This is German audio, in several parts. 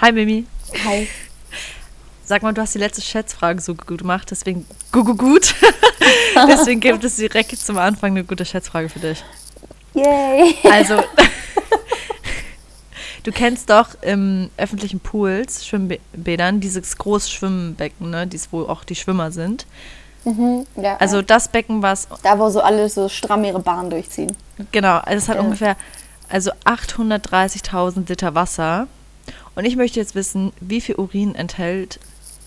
Hi Mimi. Hi. Sag mal, du hast die letzte Schätzfrage so gut gemacht, deswegen gu gu gut. deswegen gibt es direkt zum Anfang eine gute Schätzfrage für dich. Yay. Also, du kennst doch im öffentlichen Pools, Schwimmbädern, dieses große Schwimmbecken, ne, dies, wo auch die Schwimmer sind. Mhm, ja, Also ja. das Becken, was da, wo so alle so stramm ihre Bahn durchziehen. Genau, also es hat Ja. ungefähr also 830.000 Liter Wasser. Und ich möchte jetzt wissen, wie viel Urin enthält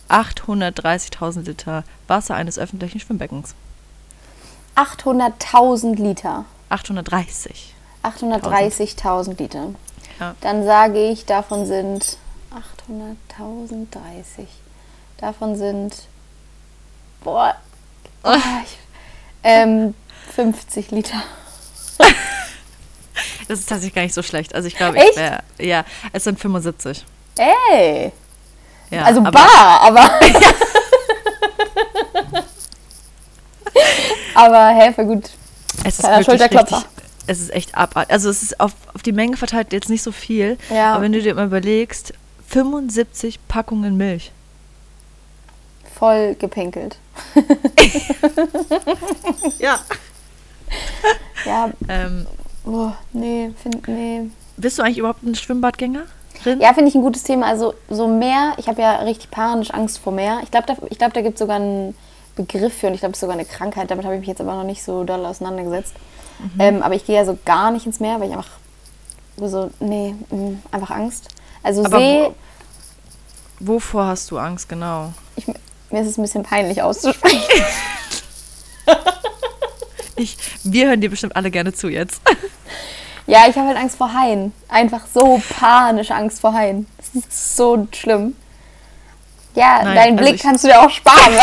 830.000 Liter Wasser eines öffentlichen Schwimmbeckens? 800.000 Liter. 830. 830.000 Liter. Ja. Dann sage ich, davon sind 800.000, 30. Davon sind, boah, oh, ich, ähm, 50 Liter. Das ist tatsächlich gar nicht so schlecht. Also ich glaube, ich wäre, ja, es sind 75. Ey! Ja, also aber- bar, aber. aber hä, voll gut. Es ist Schulterklopfer. richtig, es ist echt abartig. Also es ist auf, auf die Menge verteilt jetzt nicht so viel. Ja. Aber wenn du dir mal überlegst, 75 Packungen Milch. Voll gepinkelt. Ja. Ja, Ähm, oh, nee, find, nee. bist du eigentlich überhaupt ein Schwimmbadgängerin? Ja, finde ich ein gutes Thema. Also so Meer, ich habe ja richtig panisch Angst vor Meer. Ich glaube, da, ich glaub, da gibt es sogar einen Begriff für und ich glaube, es ist sogar eine Krankheit. Damit habe ich mich jetzt aber noch nicht so doll auseinandergesetzt. Ähm, aber ich gehe ja so gar nicht ins Meer, weil ich einfach so, nee, mh, einfach Angst. Also Aber See, wo- Wovor hast du Angst, genau? ich, mir ist es ein bisschen peinlich auszusprechen. Ich, wir hören dir bestimmt alle gerne zu jetzt. Ja, ich habe halt Angst vor Haien. Einfach so panische Angst vor Haien. Das ist so schlimm. Ja, Nein, deinen also Blick kannst du dir auch sparen,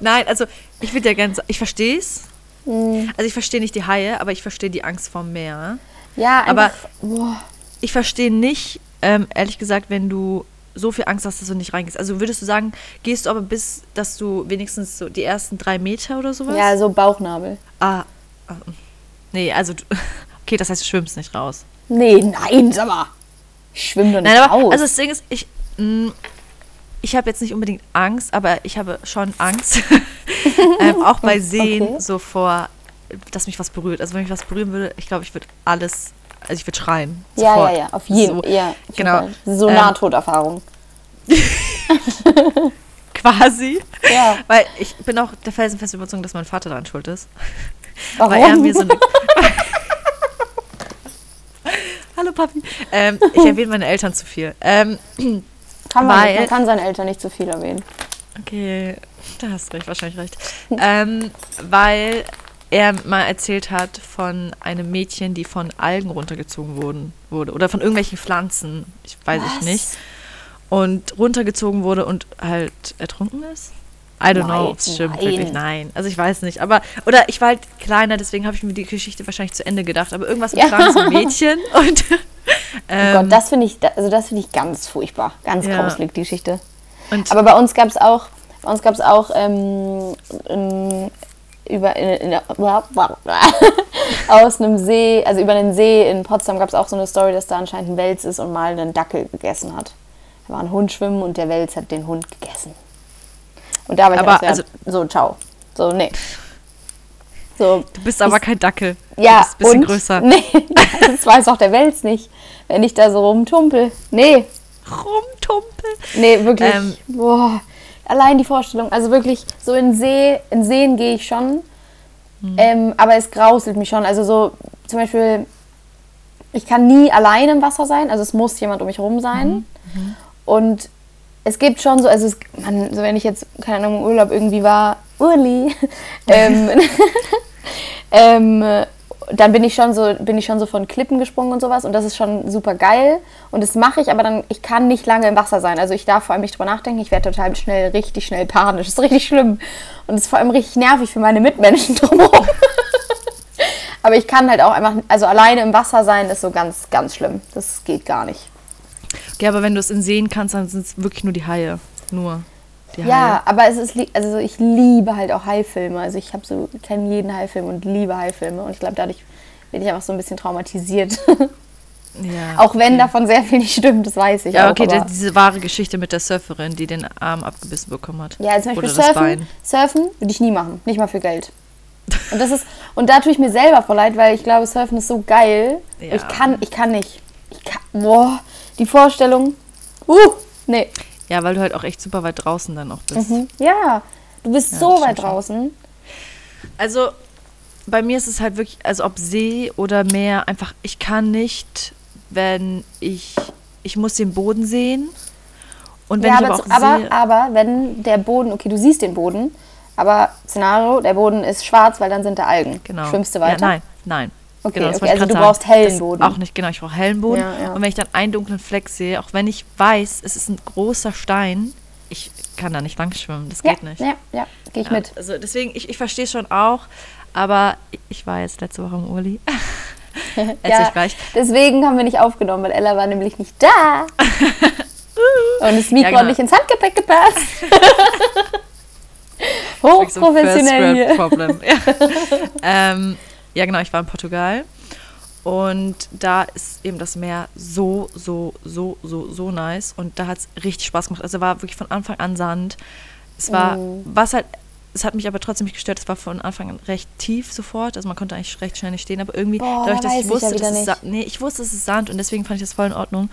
Nein, also ich würde ja gerne sagen, ich verstehe es. Hm. Also ich verstehe nicht die Haie, aber ich verstehe die Angst vor dem Meer. Ja, Aber- einfach, boah. Ich verstehe nicht, ähm, ehrlich gesagt, wenn du so viel Angst hast, dass du nicht reingehst. Also würdest du sagen, gehst du aber bis, dass du wenigstens so die ersten drei Meter oder sowas? Ja, so Bauchnabel. Ah, nee, also du, okay, das heißt, du schwimmst nicht raus. Nee, nein, sag mal. Ich schwimme doch nicht Nein, aber raus. also das Ding ist, ich, mh, ich habe jetzt nicht unbedingt Angst, aber ich habe schon Angst, ähm, auch bei Seen Okay. so vor, dass mich was berührt. Also wenn mich was berühren würde, ich glaube, ich würde alles, also ich würde schreien. ja, sofort. ja, ja, auf jeden So, Fall. Ja, auf jeden genau. Fall. So Ähm, Nahtoderfahrung. Quasi. Ja. Weil ich bin auch der felsenfesten Überzeugung, dass mein Vater daran schuld ist. Warum? Weil er mir so eine. Hallo Papi. Ähm, ich erwähne meine Eltern zu viel. Ähm, kann man, nicht. weil- man kann seine Eltern nicht zu viel erwähnen. Okay, da hast du recht, wahrscheinlich recht. ähm, weil er mal erzählt hat von einem Mädchen, die von Algen runtergezogen wurden, wurde. Oder von irgendwelchen Pflanzen, ich weiß ich Was? nicht. Und runtergezogen wurde und halt ertrunken ist. I don't know, ob es Nein, stimmt, nein. wirklich, nein. Also ich weiß nicht, aber, oder ich war halt kleiner, deswegen habe ich mir die Geschichte wahrscheinlich zu Ende gedacht, aber irgendwas mit Ja. krankem Mädchen und Oh ähm, Gott, das finde ich, also das finde ich ganz furchtbar. Ganz Ja. grauslig, die Geschichte. und Aber bei uns gab es auch, bei uns gab es auch ähm, in, über in, in, aus einem See, also über einen See in Potsdam gab es auch so eine Story, dass da anscheinend ein Wels ist und mal einen Dackel gegessen hat. Da war ein Hund schwimmen und der Wels hat den Hund gegessen. Und da war ich Aber, auch sehr, also- so, ciao. So, nee. So, du bist aber kein Dackel. ja, du bist ein bisschen und, größer. Nee, das weiß auch der Wels nicht, wenn ich da so rumtumpel. Nee, Rumtumpel. Nee, wirklich. Ähm. boah, allein die Vorstellung. Also wirklich, so in See, in Seen gehe ich schon. Hm. Ähm, aber es grauselt mich schon. Also so zum Beispiel, ich kann nie alleine im Wasser sein. Also es muss jemand um mich herum sein. Mhm. Und es gibt schon so, also es, man, so wenn ich jetzt, keine Ahnung, im Urlaub irgendwie war, Urli, ähm, ähm, dann bin ich schon so, bin ich schon so von Klippen gesprungen und sowas und das ist schon super geil und das mache ich, aber dann, ich kann nicht lange im Wasser sein. Also ich darf vor allem nicht drüber nachdenken, ich werde total schnell, richtig schnell panisch. Das ist richtig schlimm und es ist vor allem richtig nervig für meine Mitmenschen drumherum. aber ich kann halt auch einfach, also alleine im Wasser sein ist so ganz, ganz schlimm. Das geht gar nicht. Ja, aber wenn du es in sehen kannst, dann sind es wirklich nur die Haie. Nur die Ja, aber es ist, also ich liebe halt auch Haifilme. Also ich habe so, kenne jeden Haifilm und liebe Haifilme. Und ich glaube, dadurch bin ich einfach so ein bisschen traumatisiert. Ja, Auch wenn okay. davon sehr viel nicht stimmt, das weiß ich Ja, auch. okay, diese wahre Geschichte mit der Surferin, die den Arm abgebissen bekommen hat. Ja, zum Beispiel surfen, surfen würde ich nie machen, nicht mal für Geld. Und das ist und da tue ich mir selber voll leid, weil ich glaube, Surfen ist so geil. Ja. Ich kann, ich kann nicht. Ich kann, boah, die Vorstellung. Uh, nee. Ja, weil du halt auch echt super weit draußen dann auch bist. Mhm. Ja, du bist Ja, so weit draußen. Also bei mir ist es halt wirklich, also ob See oder Meer, einfach, ich kann nicht, wenn ich, ich muss den Boden sehen. Und wenn ja, ich aber, aber aber, sehe, aber wenn der Boden, okay, du siehst den Boden, aber Szenario, der Boden ist schwarz, weil dann sind da Algen. genau. Schwimmst du weiter? Ja, nein, nein. Okay, Genau, okay, also du brauchst sagen. hellen Das Boden. Auch nicht, genau, ich brauche hellen Boden. Ja, ja. Und wenn ich dann einen dunklen Fleck sehe, auch wenn ich weiß, es ist ein großer Stein, ich kann da nicht lang schwimmen, das Ja, geht nicht. ja, ja, gehe ich mit. Also deswegen, ich, ich verstehe schon auch, aber ich- war jetzt letzte Woche im Uli. Erzähl Ja, deswegen haben wir nicht aufgenommen, weil Ella war nämlich nicht da. Und das Mikro Ja, genau. hat nicht ins Handgepäck gepasst. Hochprofessionell hier. Problem. ja. ähm, ja, genau, ich war in Portugal. Und da ist eben das Meer so, so, so, so, so nice. Und da hat es richtig Spaß gemacht. Also war wirklich von Anfang an Sand. Es war, Mhm. was halt, es hat mich aber trotzdem nicht gestört. Es war von Anfang an recht tief sofort. Also man konnte eigentlich recht schnell nicht stehen. Aber irgendwie, Boah, dadurch, dass ich ich ja wusste, dass es nicht. Sa- nee, ich wusste, es ist Sand und deswegen fand ich das voll in Ordnung.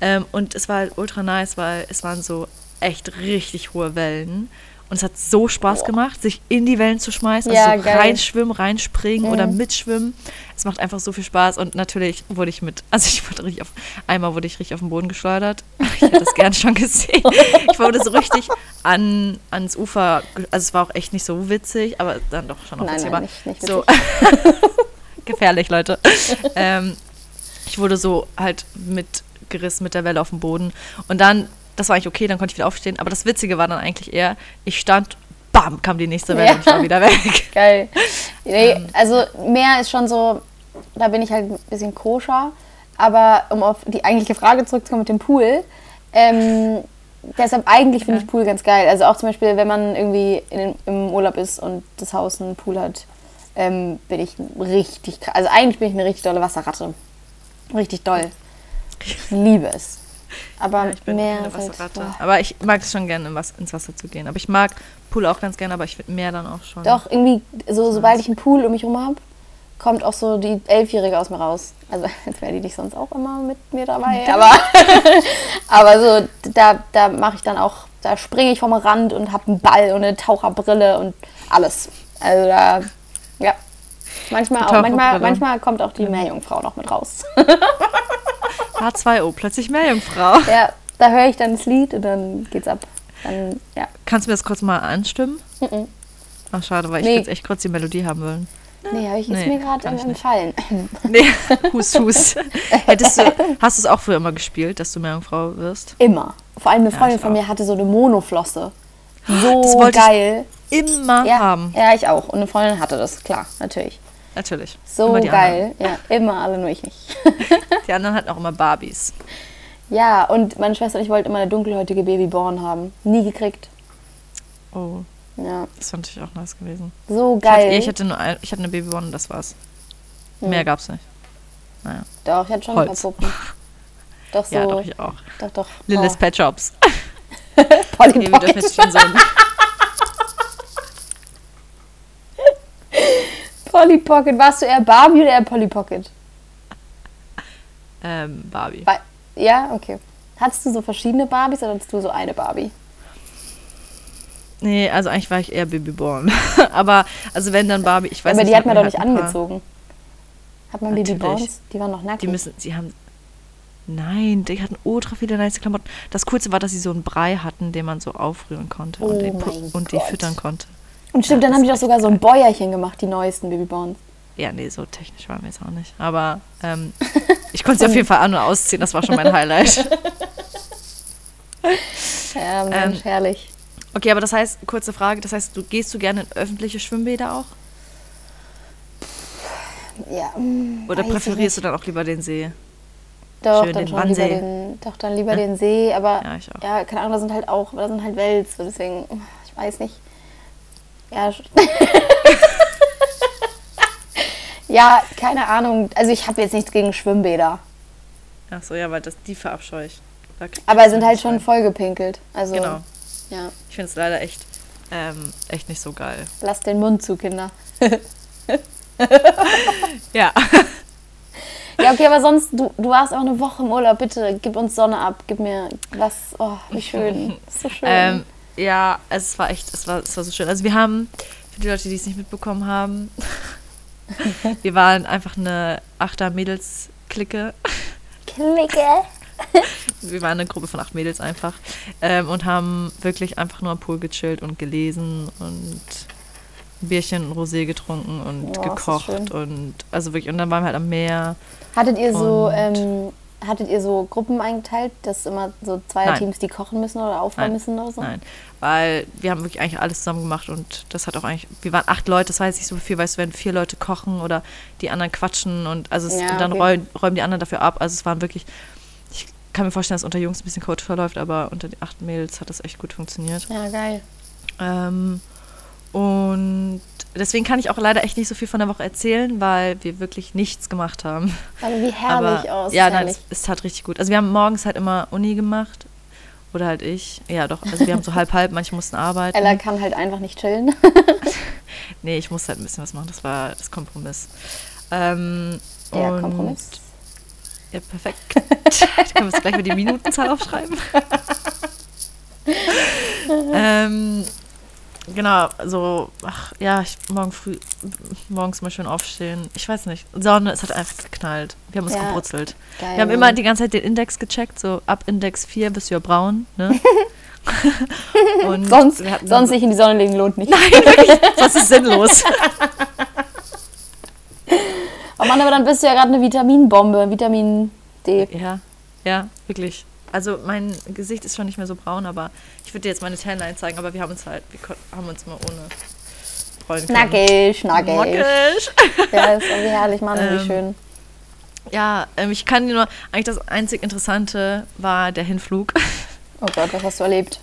Ähm, und es war halt ultra nice, weil es waren so echt richtig hohe Wellen. Und es hat so Spaß gemacht, sich in die Wellen zu schmeißen, Ja, also so reinschwimmen, reinspringen oder Mhm. mitschwimmen. Es macht einfach so viel Spaß und natürlich wurde ich mit, also ich wurde richtig auf, einmal wurde ich richtig auf den Boden geschleudert. Ich hätte das gern schon gesehen. Ich wurde so richtig an, ans Ufer, also es war auch echt nicht so witzig, aber dann doch schon auch Nein, witzig. nein, nicht- nicht so gefährlich, Leute. ähm, ich wurde so halt mitgerissen mit der Welle auf dem Boden. Und dann, das war eigentlich okay, dann konnte ich wieder aufstehen. Aber das Witzige war dann eigentlich eher, ich stand, bam, kam die nächste Welle Ja. und ich war wieder weg. Geil. Nee, Ähm. also Meer ist schon so, da bin ich halt ein bisschen koscher. Aber um auf die eigentliche Frage zurückzukommen mit dem Pool, ähm, deshalb eigentlich finde ich Pool ganz geil. Also auch zum Beispiel, wenn man irgendwie in im Urlaub ist und das Haus einen Pool hat, ähm, bin ich richtig, also eigentlich bin ich eine richtig dolle Wasserratte. Richtig doll. Ich liebe es. Aber Ich bin Meer eine halt, Wasserratte. boah. Aber ich mag es schon gerne, ins Wasser zu gehen. Aber ich mag Pool auch ganz gerne, aber ich finde Meer dann auch schon. Doch, irgendwie, so, sobald ich einen Pool um mich herum habe, kommt auch so die Elfjährige aus mir raus. Also, jetzt wäre die nicht sonst auch immer mit mir dabei, aber, aber so, da, da mache ich dann auch, da springe ich vom Rand und habe einen Ball und eine Taucherbrille und alles. Also da, ja. Manchmal, auch, manchmal, manchmal kommt auch die Meerjungfrau noch mit raus. H2O, plötzlich Meerjungfrau. ja, da höre ich dann das Lied und dann geht's ab. Dann, ja. Kannst du mir das kurz mal anstimmen? Mhm. Ach, schade, weil ich Nee. jetzt echt kurz die Melodie haben wollen. Nee, habe ich ist Nee, mir gerade entfallen. Nee, Hus, Hus. Hättest du, hast du es auch früher immer gespielt, dass du Meerjungfrau wirst? Immer. Vor allem eine Ja, Freundin ich von auch. mir hatte so eine Monoflosse. So Das wollte ich geil. Immer ja, haben. ja, ich auch. Und eine Freundin hatte das, klar, natürlich. Natürlich. So geil. Ja, immer alle, nur ich nicht. Die anderen hatten auch immer Barbies. ja, und meine Schwester und ich wollten immer eine dunkelhäutige Babyborn haben. Nie gekriegt. Oh, Ja, das fand ich auch nice gewesen. so Ich hatte, geil. ich hatte, nur ein, ich hatte eine Babyborn und das war's. Mehr gab's nicht. Naja. doch, ich hatte schon Holz. ein paar Puppen. Doch so. Ja, doch, ich auch. doch, doch. Lilith Oh. Pet Shops. Polly Okay, wir dürfen jetzt schon so Polly Pocket. Warst du eher Barbie oder eher Polly Pocket? ähm, Barbie. Ba- Ja, okay. Hattest du so verschiedene Barbies oder hattest du so eine Barbie? Nee, also eigentlich war ich eher Babyborn. Aber, also wenn dann Barbie, ich weiß Aber nicht. die hat man doch nicht halt angezogen. Hat man. Babyborns? Die waren noch nackig. Die müssen, sie haben. Nein, die hatten ultra viele nice Klamotten. Das Coolste war, dass sie so einen Brei hatten, den man so aufrühren konnte Oh und, den, und die füttern konnte. Und stimmt, Ja, dann haben die doch sogar so ein Bäuerchen gemacht, die neuesten Babyborns. Ja, nee, so technisch waren wir jetzt auch nicht. Aber ähm, ich konnte sie auf jeden Fall an- und ausziehen, das war schon mein Highlight. Ja, Mensch, Ähm, herrlich. Okay, aber das heißt, kurze Frage, das heißt, du gehst du gerne in öffentliche Schwimmbäder auch? Ja, mm, Oder präferierst du dann auch lieber den See? Doch, schön dann den schon lieber Wannsee? den, doch, dann lieber den See, aber Ja, ich auch. ja, keine Ahnung, da sind halt auch, da sind halt Wels, deswegen, ich weiß nicht. Ja, ja, keine Ahnung. Also ich habe jetzt nichts gegen Schwimmbäder. Ach so, ja, weil das die verabscheue ich. Aber sind halt schon rein. voll gepinkelt. Also, Genau. ja. Ich finde es leider echt, ähm, echt nicht so geil. Lasst den Mund zu, Kinder. Ja. Ja, okay, aber sonst, du, du warst auch eine Woche im Urlaub. Bitte, gib uns Sonne ab. Gib mir was. Oh, wie schön. Das ist so schön. ähm, ja, es war echt, es war, es war so schön. Also wir haben, für die Leute, die es nicht mitbekommen haben, wir waren einfach eine Achter-Mädels-Clique. Klicke. Wir waren eine Gruppe von acht Mädels einfach ähm, und haben wirklich einfach nur am Pool gechillt und gelesen und ein Bierchen und Rosé getrunken und das gekocht und also wirklich und dann waren wir halt am Meer. Hattet ihr so, ähm, hattet ihr so Gruppen eingeteilt, dass immer so zwei Nein. Teams, die kochen müssen oder aufräumen Nein. müssen oder so? Nein, weil wir haben wirklich eigentlich alles zusammen gemacht und das hat auch eigentlich, wir waren acht Leute, das jetzt nicht so viel, weißt du, wenn vier Leute kochen oder die anderen quatschen und also es, Ja, und dann okay. räumen, räumen die anderen dafür ab. Also es waren wirklich, ich kann mir vorstellen, dass unter Jungs ein bisschen Coach verläuft, aber unter den acht Mädels hat das echt gut funktioniert. Ja, geil. Ähm, und deswegen kann ich auch leider echt nicht so viel von der Woche erzählen, weil wir wirklich nichts gemacht haben. Aber wie herrlich Aber aus. ja, nein, es, es tat richtig gut. Also wir haben morgens halt immer Uni gemacht. Oder halt ich. Ja, doch. Also wir haben so halb halb, manche mussten arbeiten. Ella kann halt einfach nicht chillen. Nee, ich musste halt ein bisschen was machen. Das war das Kompromiss. Ähm, Der und- Kompromiss. Ja, perfekt. Dann können wir uns gleich mal die Minutenzahl aufschreiben. ähm, genau, so, ach ja, ich, morgen früh, morgens mal schön aufstehen. Ich weiß nicht. Sonne, es hat einfach geknallt. Wir haben uns Ja. gebrutzelt. Geil. Wir haben immer die ganze Zeit den Index gecheckt, so ab Index 4 bist du ja braun, ne? Und sonst wir sonst so- sich in die Sonne legen lohnt nicht. Nein, wirklich, sonst ist sinnlos. Oh Mann, aber dann bist du ja gerade eine Vitaminbombe. Vitamin D. Ja, ja, wirklich. Also mein Gesicht ist schon nicht mehr so braun, aber ich würde dir jetzt meine Tanline zeigen, aber wir haben uns halt, wir haben uns mal ohne freuen können. Nackig, nackig. Nackig. Ja, ist irgendwie herrlich, Mann, wie Ähm, schön. Ja, ähm, ich kann dir nur, eigentlich das einzig Interessante war der Hinflug. Oh Gott, was hast du erlebt?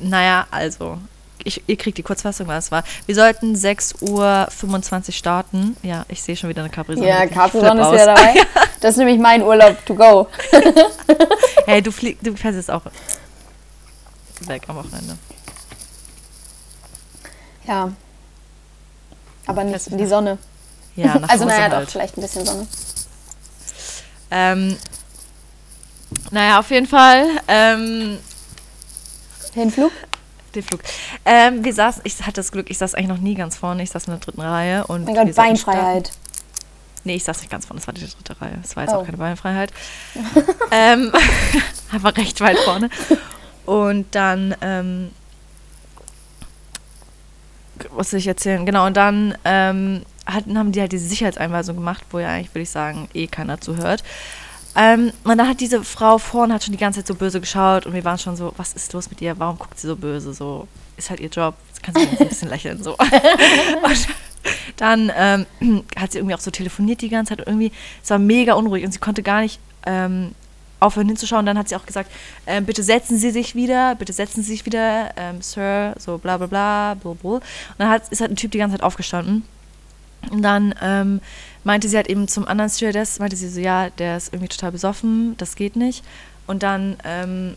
naja, also, ich, ihr kriegt die Kurzfassung, was es war. Wir sollten 6.25 Uhr starten. Ja, ich sehe schon wieder eine Capri-Sonne. Ja, Capri-Sonne ist wieder dabei. Das ist nämlich mein Urlaub to go. Hey, du, flieg, du fährst jetzt auch weg am Wochenende. Ja. Aber nicht in die Sonne. Ja, nach also Hause naja, halt. doch, vielleicht ein bisschen Sonne. Ähm, naja, auf jeden Fall. Ähm, Hinflug? den Flug. Ähm, wir saßen, ich hatte das Glück, ich saß eigentlich noch nie ganz vorne. Ich saß in der dritten Reihe. Und Mein Gott, Beinfreiheit. starten. Nee, ich saß nicht ganz vorne, das war die dritte Reihe. Es war jetzt Oh. auch keine Beinfreiheit. ähm, aber recht weit vorne. Und dann, ähm, was soll ich erzählen? Genau, und dann ähm, hatten, haben die halt diese Sicherheitseinweisung gemacht, wo ja eigentlich, würde ich sagen, eh keiner zuhört. Ähm, und dann hat diese Frau vorne hat schon die ganze Zeit so böse geschaut und wir waren schon so, was ist los mit ihr? Warum guckt sie so böse? So, ist halt ihr Job. Jetzt kann sie ein bisschen lächeln. So. Und dann ähm, hat sie irgendwie auch so telefoniert die ganze Zeit und irgendwie, es war mega unruhig und sie konnte gar nicht ähm, aufhören hinzuschauen. Dann hat sie auch gesagt, ähm, bitte setzen Sie sich wieder, bitte setzen Sie sich wieder, ähm, Sir, so bla bla bla, bla, bla. Und dann hat, ist halt ein Typ die ganze Zeit aufgestanden. Und dann ähm, meinte sie halt eben zum anderen Stewardess, meinte sie so, ja, der ist irgendwie total besoffen, das geht nicht. Und dann ähm,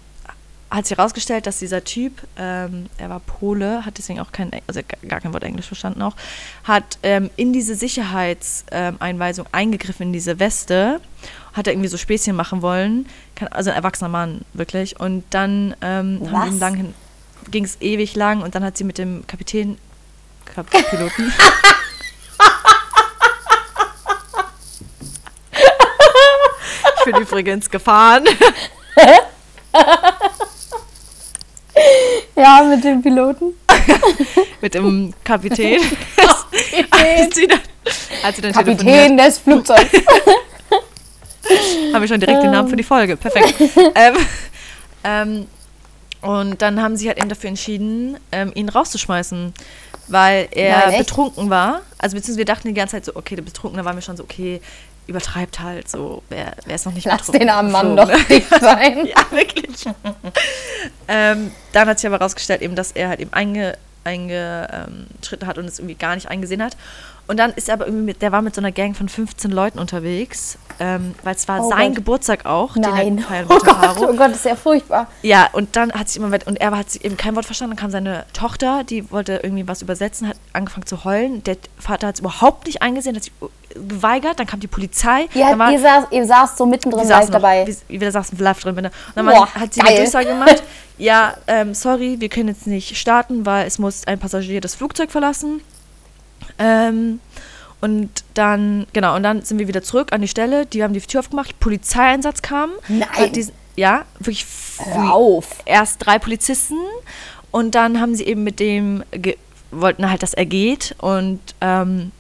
hat sich herausgestellt, dass dieser Typ, ähm, er war Pole, hat deswegen auch kein, also gar kein Wort Englisch verstanden auch, hat ähm, in diese Sicherheitseinweisung eingegriffen, in diese Weste, hat er irgendwie so Späßchen machen wollen, also ein erwachsener Mann, wirklich. Und dann ähm, ging es ewig lang und dann hat sie mit dem Kapitän, Kap Piloten, ich bin übrigens gefahren, Ja, mit dem Piloten. mit dem Kapitän. als sie dann, als sie dann Kapitän des Flugzeugs. haben wir schon direkt den Namen für die Folge. Perfekt. ähm, ähm, und dann haben sie halt eben dafür entschieden, ähm, ihn rauszuschmeißen, weil er Nein, betrunken war. Also beziehungsweise wir dachten die ganze Zeit so, okay, der Betrunken, da waren wir schon so, okay, übertreibt halt so, wer, wer ist noch nicht Lass den armen Mann doch nicht sein. Ja, wirklich. ähm, dann hat sich aber herausgestellt, eben, dass er halt eben einge, eingeschritten hat und es irgendwie gar nicht eingesehen hat. Und dann ist er aber irgendwie mit, der war mit so einer Gang von 15 Leuten unterwegs, ähm, weil es war Oh sein Gott. Geburtstag auch. den er Nein. gefeiert Oh Gott, oh Gott, das ist ja furchtbar. Ja, und dann hat sich immer und er hat eben kein Wort verstanden. Dann kam seine Tochter, die wollte irgendwie was übersetzen, hat angefangen zu heulen. Der Vater hat es überhaupt nicht eingesehen, hat sich geweigert. Dann kam die Polizei. Ihr, dann war, ihr, saß, ihr saß so mittendrin live noch, dabei. Wie, wir saßen live drin. Und dann Boah, war, hat sie eine geil. Durchsage gemacht. ja, ähm, sorry, wir können jetzt nicht starten, weil es muss ein Passagier das Flugzeug verlassen. Ähm, und dann, genau, und dann sind wir wieder zurück an die Stelle. Die haben die Tür aufgemacht. Polizeieinsatz kam. Nein. Hat diesen, ja, wirklich Hör auf. erst drei Polizisten und dann haben sie eben mit dem, wollten halt, dass er geht und ähm,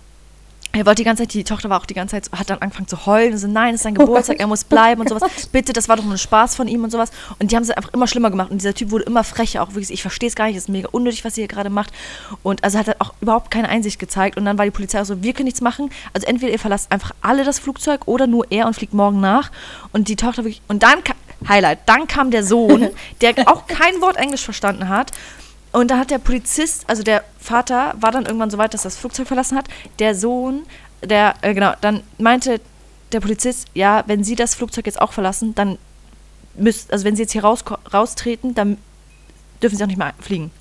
er wollte die ganze Zeit, die Tochter war auch die ganze Zeit, so- hat dann angefangen zu heulen und so, nein, es ist sein Geburtstag, er muss bleiben und sowas. Bitte, das war doch nur ein Spaß von ihm und sowas. Und die haben es einfach immer schlimmer gemacht und dieser Typ wurde immer frecher, auch wirklich, ich verstehe es gar nicht, es ist mega unnötig, was ihr hier gerade macht. Und also hat er auch überhaupt keine Einsicht gezeigt und dann war die Polizei auch so, wir können nichts machen. Also entweder ihr verlasst einfach alle das Flugzeug oder nur er und fliegt morgen nach. Und die Tochter wirklich, und dann, Highlight, dann kam der Sohn, der auch kein Wort Englisch verstanden hat. Und da hat der Polizist, also der Vater, war dann irgendwann so weit, dass das Flugzeug verlassen hat. Der Sohn, der, äh, genau, dann meinte der Polizist, ja, wenn Sie das Flugzeug jetzt auch verlassen, dann müsst, also wenn Sie jetzt hier raus, raustreten, dann dürfen Sie auch nicht mehr fliegen.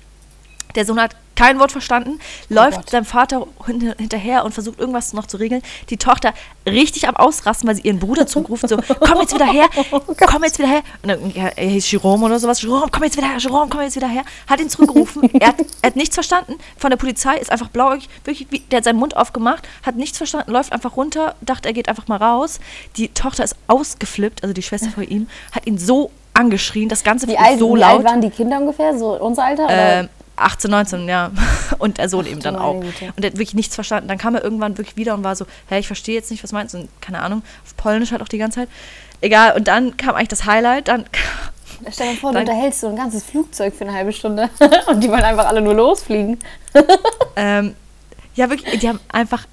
Der Sohn hat kein Wort verstanden, läuft Gott. seinem Vater hin- hinterher und versucht irgendwas noch zu regeln. Die Tochter richtig am Ausrasten, weil sie ihren Bruder zurückruft, so, komm jetzt wieder her, komm jetzt wieder her. Und dann, ja, er hieß Jerome oder sowas, Jerome, komm jetzt wieder her, Jerome, komm jetzt wieder her. Hat ihn zurückgerufen, er hat, er hat nichts verstanden von der Polizei, ist einfach blauäugig, wirklich, wie, der hat seinen Mund aufgemacht, hat nichts verstanden, läuft einfach runter, dachte, er geht einfach mal raus. Die Tochter ist ausgeflippt, also die Schwester von ihm, hat ihn so angeschrien, das Ganze Wie, alt, so wie laut. alt waren die Kinder ungefähr? So unser Alter? Oder? Ähm, 18, 19, ja. Und der Sohn eben du dann auch. Güte. Und der hat wirklich nichts verstanden. Dann kam er irgendwann wirklich wieder und war so, hä, ich verstehe jetzt nicht, was meinst du? Und keine Ahnung, auf Polnisch halt auch die ganze Zeit. Egal, und dann kam eigentlich das Highlight. Dann Stell dir vor, du Dann- unterhältst so ein ganzes Flugzeug für eine halbe Stunde und die wollen einfach alle nur losfliegen. ähm, ja, wirklich, die haben einfach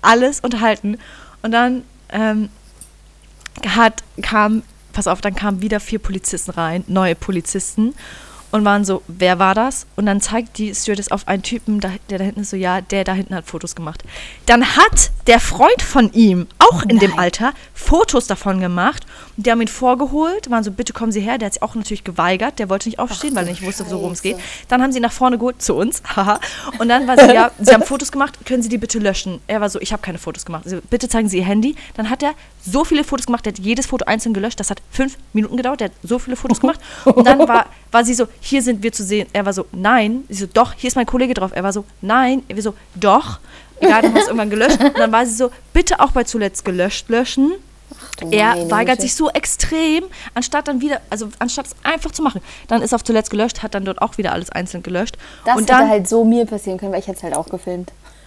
alles unterhalten. Und dann ähm, hat, kam, pass auf, dann kamen wieder vier Polizisten rein, neue Polizisten. Und waren so, wer war das? Und dann zeigt die Stewardess auf einen Typen, der da hinten ist so, ja, der da hinten hat Fotos gemacht. Dann hat der Freund von ihm, auch in dem Nein. Alter, Fotos davon gemacht. Und die haben ihn vorgeholt, waren so, bitte kommen Sie her. Der hat sich auch natürlich geweigert, der wollte nicht aufstehen, weil er nicht wusste, so worum es geht. Dann haben sie ihn nach vorne geholt, zu uns. Und dann war sie, ja, sie haben Fotos gemacht, können Sie die bitte löschen? Er war so, ich habe keine Fotos gemacht. Sie, bitte zeigen Sie Ihr Handy. Dann hat er so viele Fotos gemacht, der hat jedes Foto einzeln gelöscht. Das hat fünf Minuten gedauert, der hat so viele Fotos gemacht. Und dann war, war sie so, hier sind wir zu sehen. Er war so, nein. Sie so, doch, hier ist mein Kollege drauf. Er war so, nein. Er war so, doch. Egal, dann wir es irgendwann gelöscht. Und dann war sie so, bitte auch bei zuletzt gelöscht löschen. Du Er weigert Güte. sich so extrem, anstatt dann wieder, also anstatt es einfach zu machen. Dann ist auf zuletzt gelöscht, hat dann dort auch wieder alles einzeln gelöscht. Das und hätte dann, halt so mir passieren können, weil ich hätte es halt auch gefilmt.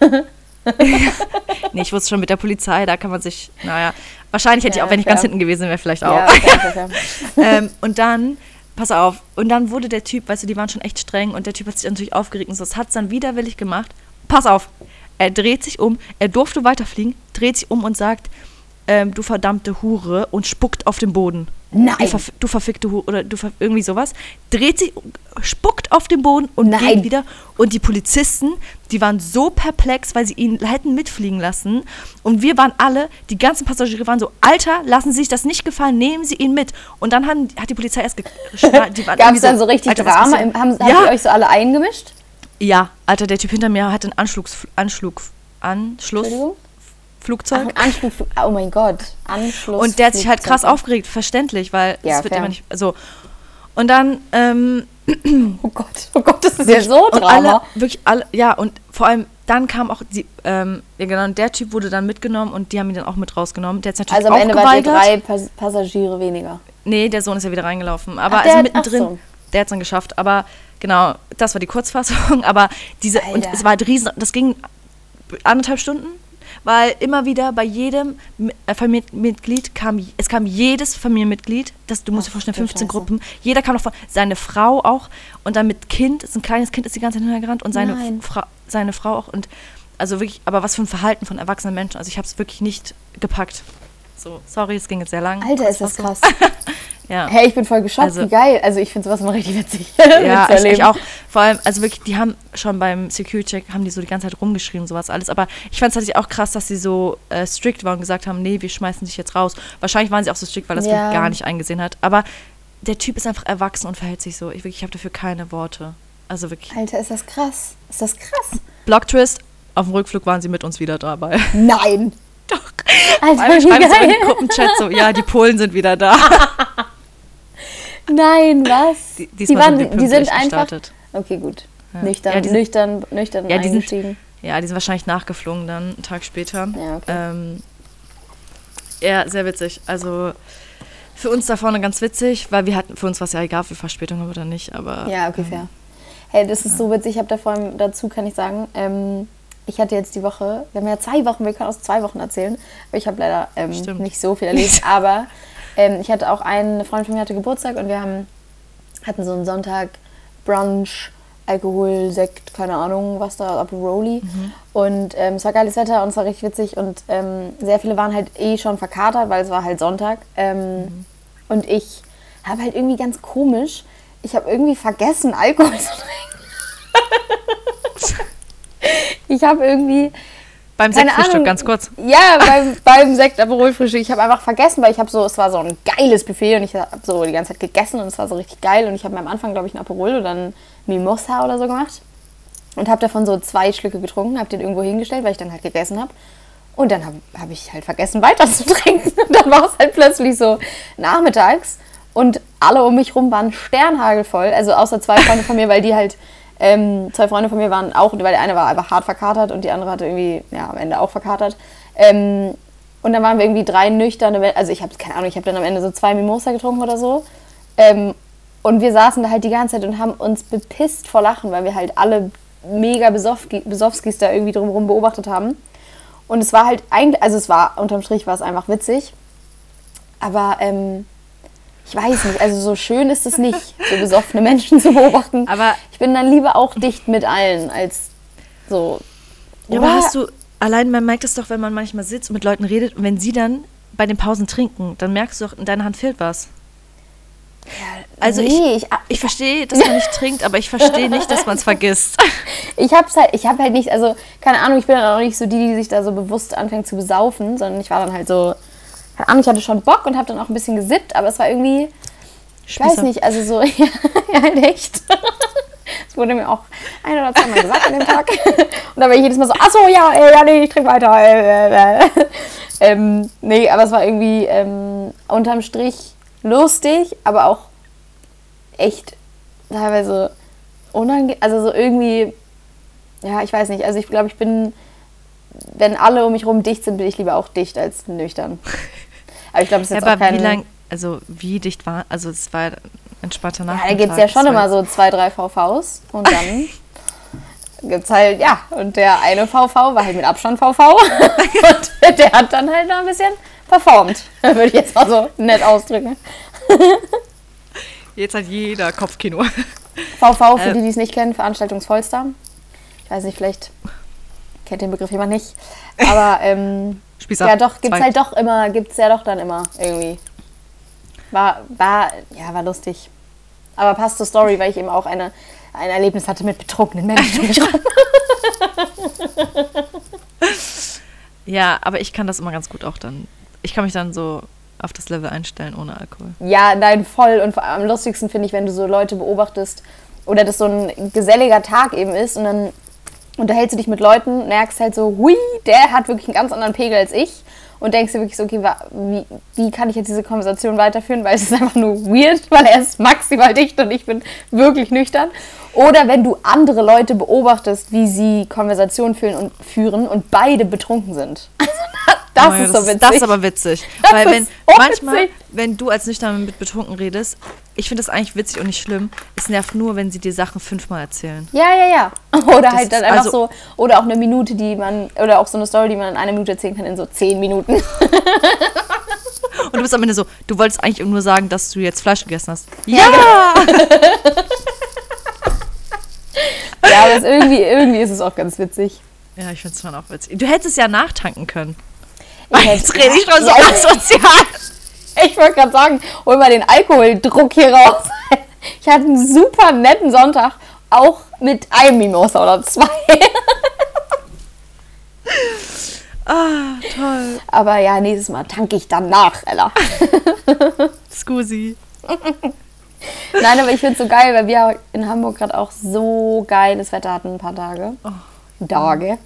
nee, ich wusste schon mit der Polizei, da kann man sich, naja, wahrscheinlich hätte Ja, ich auch, wenn ich fair. ganz hinten gewesen wäre, vielleicht auch. Ja, okay, okay. ähm, und dann, pass auf, und dann wurde der Typ, weißt du, die waren schon echt streng und der Typ hat sich natürlich aufgeregt und so, das hat es dann widerwillig gemacht. Pass auf, er dreht sich um, er durfte weiterfliegen, dreht sich um und sagt, ähm, du verdammte Hure und spuckt auf den Boden. Nein. Du, verf du verfickte Hure oder du irgendwie sowas. Dreht sich, spuckt auf den Boden und Nein. geht wieder. Und die Polizisten, die waren so perplex, weil sie ihn hätten mitfliegen lassen. Und wir waren alle, die ganzen Passagiere waren so, Alter, lassen Sie sich das nicht gefallen, nehmen Sie ihn mit. Und dann haben, hat die Polizei erst geschnallt. Gab es dann so richtig Alter, Drama? Haben, habt ja, euch so alle eingemischt? Ja, Alter, der Typ hinter mir hat einen Anschlugs, Anschlug, Anschluss? Flugzeug. Ach, Anschluss, oh mein Gott. Anschluss. Und der hat sich halt krass aufgeregt, verständlich, weil Ja, es wird fair. immer nicht so. Und dann, ähm, Oh Gott, oh Gott, das ist ja so und Drama. alle, wirklich alle, ja, und vor allem dann kam auch die, ähm, ja genau, der Typ wurde dann mitgenommen und die haben ihn dann auch mit rausgenommen. Der hat natürlich also am auch Ende geweigert. drei Pas Passagiere weniger. Nee, der Sohn ist ja wieder reingelaufen. Aber Ach, der also mittendrin, ach so. der hat es dann geschafft. Aber genau, das war die Kurzfassung. Aber diese, und Alter. es war halt riesen, das ging anderthalb Stunden, weil immer wieder bei jedem äh, Familienmitglied kam, es kam jedes Familienmitglied, das, du musst dir Ach, vorstellen, du 15 Scheiße. Gruppen, jeder kam noch von, seine Frau auch und dann mit Kind, ist ein kleines Kind, ist die ganze Zeit hintergerannt und seine. Fra seine Frau auch und also wirklich, aber was für ein Verhalten von erwachsenen Menschen, also ich habe es wirklich nicht gepackt. So, sorry, es ging jetzt sehr lang. Alter, ist das krass. Ja. Hey, ich bin voll geschockt, Also- wie geil. Also ich finde sowas immer richtig witzig. Ja, ich, ich auch. Vor allem, also wirklich, die haben schon beim Security-Check, haben die so die ganze Zeit rumgeschrieben, sowas alles. Aber ich fand es tatsächlich auch krass, dass sie so äh, strikt waren und gesagt haben, nee, wir schmeißen dich jetzt raus. Wahrscheinlich waren sie auch so strikt, weil das Ja. gar nicht eingesehen hat. Aber der Typ ist einfach erwachsen und verhält sich so. Ich, wirklich, ich habe dafür keine Worte. Also wirklich. Alter, ist das krass. Ist das krass? Block-Twist, auf dem Rückflug waren sie mit uns wieder dabei. Nein. Weil wir wie schreiben geil. den Gruppenchat so, ja, die Polen sind wieder da. Nein, was? Die, die, waren, sind die, sind einfach. gestartet. Okay, gut. Ja. Nüchtern, Ja, die sind- nüchtern, nüchtern Ja, die sind-. Ja, die sind wahrscheinlich nachgeflogen dann, einen Tag später. Ja, okay. Ähm, ja, sehr witzig. Also für uns da vorne ganz witzig, weil wir hatten, für uns war es ja egal, ob wir Verspätung haben oder nicht, aber Ja, okay, fair. Hey, das ist so witzig. Ich habe da vor allem dazu, kann ich sagen, ähm, ich hatte jetzt die Woche, wir haben ja zwei Wochen, wir können aus zwei Wochen erzählen, aber ich habe leider ähm, nicht so viel erlebt, aber ähm, ich hatte auch einen, eine Freundin von mir hatte Geburtstag und wir haben, hatten so einen Sonntag Brunch, Alkohol, Sekt, keine Ahnung, was da, Aperoli. Und ähm, es war geiles Wetter und es war richtig witzig und ähm, sehr viele waren halt eh schon verkatert, weil es war halt Sonntag. Ähm, Und ich habe halt irgendwie ganz komisch, ich habe irgendwie vergessen, Alkohol zu trinken. ich habe irgendwie, beim Sektfrühstück, ganz kurz. ja, beim, beim Sekt Aperol-Frühstück, ich habe einfach vergessen, weil ich habe so, es war so ein geiles Buffet und ich habe so die ganze Zeit gegessen und es war so richtig geil und ich habe am Anfang, glaube ich, ein Aperol oder ein Mimosa oder so gemacht und habe davon so zwei Schlücke getrunken, habe den irgendwo hingestellt, weil ich dann halt gegessen habe. Und dann habe hab ich halt vergessen, weiter zu trinken. Und dann war es halt plötzlich so nachmittags und alle um mich rum waren sternhagelvoll. Also außer zwei Freunde von mir, weil die halt, ähm, zwei Freunde von mir waren auch, weil der eine war einfach hart verkatert und die andere hatte irgendwie, ja, am Ende auch verkatert. Ähm, und dann waren wir irgendwie drei nüchterne, also ich habe keine Ahnung, ich habe dann am Ende so zwei Mimosa getrunken oder so. Ähm, und wir saßen da halt die ganze Zeit und haben uns bepisst vor Lachen, weil wir halt alle mega Besowski, Besowskis da irgendwie drumherum beobachtet haben. Und es war halt eigentlich, also es war, unterm Strich war es einfach witzig. Aber ähm, ich weiß nicht, also so schön ist es nicht, so besoffene Menschen zu beobachten. Aber- ich bin dann lieber auch dicht mit allen, als so. Ja, aber hast du, allein man merkt es doch, wenn man manchmal sitzt und mit Leuten redet und wenn sie dann bei den Pausen trinken, dann merkst du doch, in deiner Hand fehlt was. Also nee, ich, ich, ich verstehe, dass man nicht trinkt, aber ich verstehe nicht, dass man es vergisst. Ich hab's halt, ich hab halt nicht, also keine Ahnung, ich bin dann auch nicht so die, die sich da so bewusst anfängt zu besaufen, sondern ich war dann halt so, keine Ahnung, ich hatte schon Bock und hab dann auch ein bisschen gesippt, aber es war irgendwie, ich weiß nicht, also so, ja, ja halt echt. Das wurde mir auch ein oder zweimal gesagt an dem Tag. Und da war ich jedes Mal so, ach so, ja, äh, ja, nee, ich trinke weiter. Äh, äh, äh. Ähm, nee, aber es war irgendwie ähm, unterm Strich lustig, aber auch echt teilweise unangenehm, also so irgendwie, ja, ich weiß nicht, also ich glaube, ich bin, wenn alle um mich rum dicht sind, bin ich lieber auch dicht als nüchtern. Aber ich glaube, das ist Ja, jetzt auch aber kein... wie lang, also wie dicht war, also es war entspannter ja, Nachmittag. da gibt es ja schon es immer so zwei, drei VVs und dann gibt es halt, ja, und der eine VV war halt mit Abstand VV und der hat dann halt noch ein bisschen performt, würde ich jetzt mal so nett ausdrücken. Jetzt hat jeder Kopfkino. VV, für Äh. die, die es nicht kennen, Veranstaltungsvollstar. Ich weiß nicht, vielleicht kennt den Begriff jemand nicht. Aber ähm, Spießer. ja, doch, gibt's Zwei. halt doch immer, gibt's ja doch dann immer irgendwie. War, war, ja, war lustig. Aber passt zur Story, weil ich eben auch eine, ein Erlebnis hatte mit betrunkenen Menschen. Ja, aber ich kann das immer ganz gut auch dann. Ich kann mich dann so auf das Level einstellen ohne Alkohol. ja, nein, voll. Und vor allem am lustigsten finde ich, wenn du so Leute beobachtest oder das so ein geselliger Tag eben ist und dann unterhältst du dich mit Leuten, merkst halt so, hui, der hat wirklich einen ganz anderen Pegel als ich und denkst dir wirklich so, okay, wie, wie kann ich jetzt diese Konversation weiterführen, weil es ist einfach nur weird, weil er ist maximal dicht und ich bin wirklich nüchtern. Oder wenn du andere Leute beobachtest, wie sie Konversationen führen und, führen und beide betrunken sind. das Oh ja, ist so witzig. Das ist aber witzig. Das Weil wenn manchmal, witzig. Wenn du als nüchtern mit betrunken redest, ich finde das eigentlich witzig und nicht schlimm. Es nervt nur, wenn sie dir Sachen fünfmal erzählen. Ja, ja, ja. Oder Das halt dann einfach also- so, oder auch eine Minute, die man, oder auch so eine Story, die man in einer Minute erzählen kann, in so zehn Minuten. Und du bist am Ende so, du wolltest eigentlich nur sagen, dass du jetzt Fleisch gegessen hast. Ja! ja, aber es irgendwie, irgendwie ist es auch ganz witzig. Ja, ich finde es schon auch witzig. Du hättest es ja nachtanken können. Ich Jetzt rede ich schon so ja, asozial. Ich wollte gerade sagen, hol mal den Alkoholdruck hier raus. Ich hatte einen super netten Sonntag, auch mit einem Mimosa oder zwei. Ah, toll. Aber ja, nächstes Mal tanke ich dann nach, Ella. Scusi. Nein, aber ich finde es so geil, weil wir in Hamburg gerade auch so geiles Wetter hatten, ein paar Tage. Tage.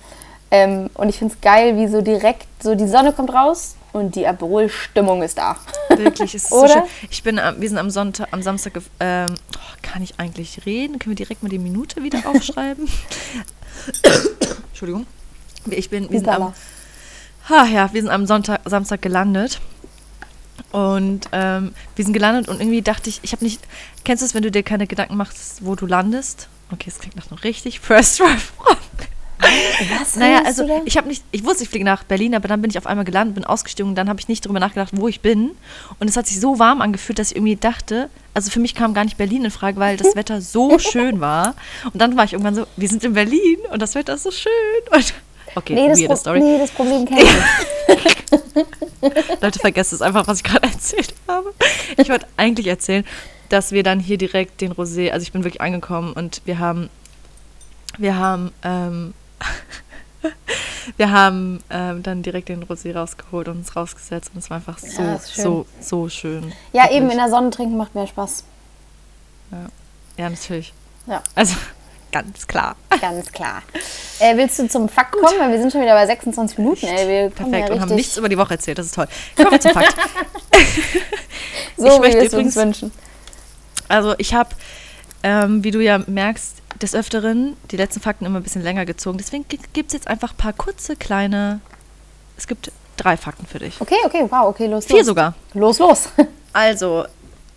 Ähm, und ich finde es geil, wie so direkt so die Sonne kommt raus und die Aperol-Stimmung ist da. Wirklich, es ist Oder? so schön. Ich bin, am- wir sind am Sonntag, am Samstag, ähm, oh, kann ich eigentlich reden? Können wir direkt mal die Minute wieder aufschreiben? Entschuldigung. Ich bin, wir sind am, ha, ja, wir sind am Sonntag, Samstag gelandet. Und ähm, wir sind gelandet und irgendwie dachte ich, ich habe nicht, kennst du es, wenn du dir keine Gedanken machst, wo du landest? Okay, es klingt nach noch richtig First Drive. Was Naja, also ich habe nicht, ich wusste, ich fliege nach Berlin, aber dann bin ich auf einmal gelandet, bin ausgestiegen und dann habe ich nicht darüber nachgedacht, wo ich bin. Und es hat sich so warm angefühlt, dass ich irgendwie dachte, also für mich kam gar nicht Berlin in Frage, weil das Wetter so schön war. Und dann war ich irgendwann so, wir sind in Berlin und das Wetter ist so schön. Und, okay, nee, das Pro- Story. nee, das Problem kenne ich. Leute, vergesst es einfach, was ich gerade erzählt habe. Ich wollte eigentlich erzählen, dass wir dann hier direkt den Rosé, also ich bin wirklich angekommen und wir haben, wir haben, ähm, wir haben ähm, dann direkt den Rosé rausgeholt und uns rausgesetzt und es war einfach so, Ja, schön. so, so schön. Ja, Wirklich. eben in der Sonne trinken macht mehr Spaß. Ja, natürlich. Ja. Also, ganz klar. Ganz klar. Äh, willst du zum Fakt kommen? Weil wir sind schon wieder bei 26 Minuten. Ey, Perfekt ja und haben nichts über die Woche erzählt, das ist toll. Kommen wir zum Fakt. so, ich möchte wir es uns übrigens- wünschen. Also ich habe, ähm, wie du ja merkst, des Öfteren die letzten Fakten immer ein bisschen länger gezogen. Deswegen gibt es jetzt einfach ein paar kurze, kleine. Es gibt drei Fakten für dich. Okay, okay, wow, okay, los, Vier los. sogar. Los, los. Also,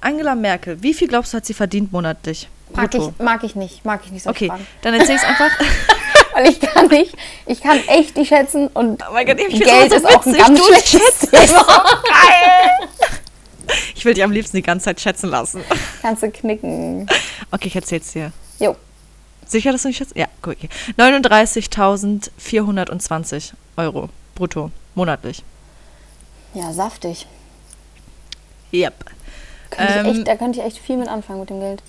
Angela Merkel, wie viel glaubst du, hat sie verdient monatlich? Mag ich, mag ich nicht, mag ich nicht so Okay, fragen. dann erzähl ich einfach. Weil ich kann nicht, ich kann echt nicht schätzen und Oh mein Gott, Geld so ist auch ein ganz schlechtes Thema. Geil! Ich will dich am liebsten die ganze Zeit schätzen lassen. Kannst du knicken. Okay, ich erzähl's dir. Jo, Sicher, dass du nicht schätzt? Ja, gut, okay. 39.420 Euro brutto monatlich. ja, saftig. Yep. Könnte Ähm, ich echt, da könnte ich echt viel mit anfangen mit dem Geld.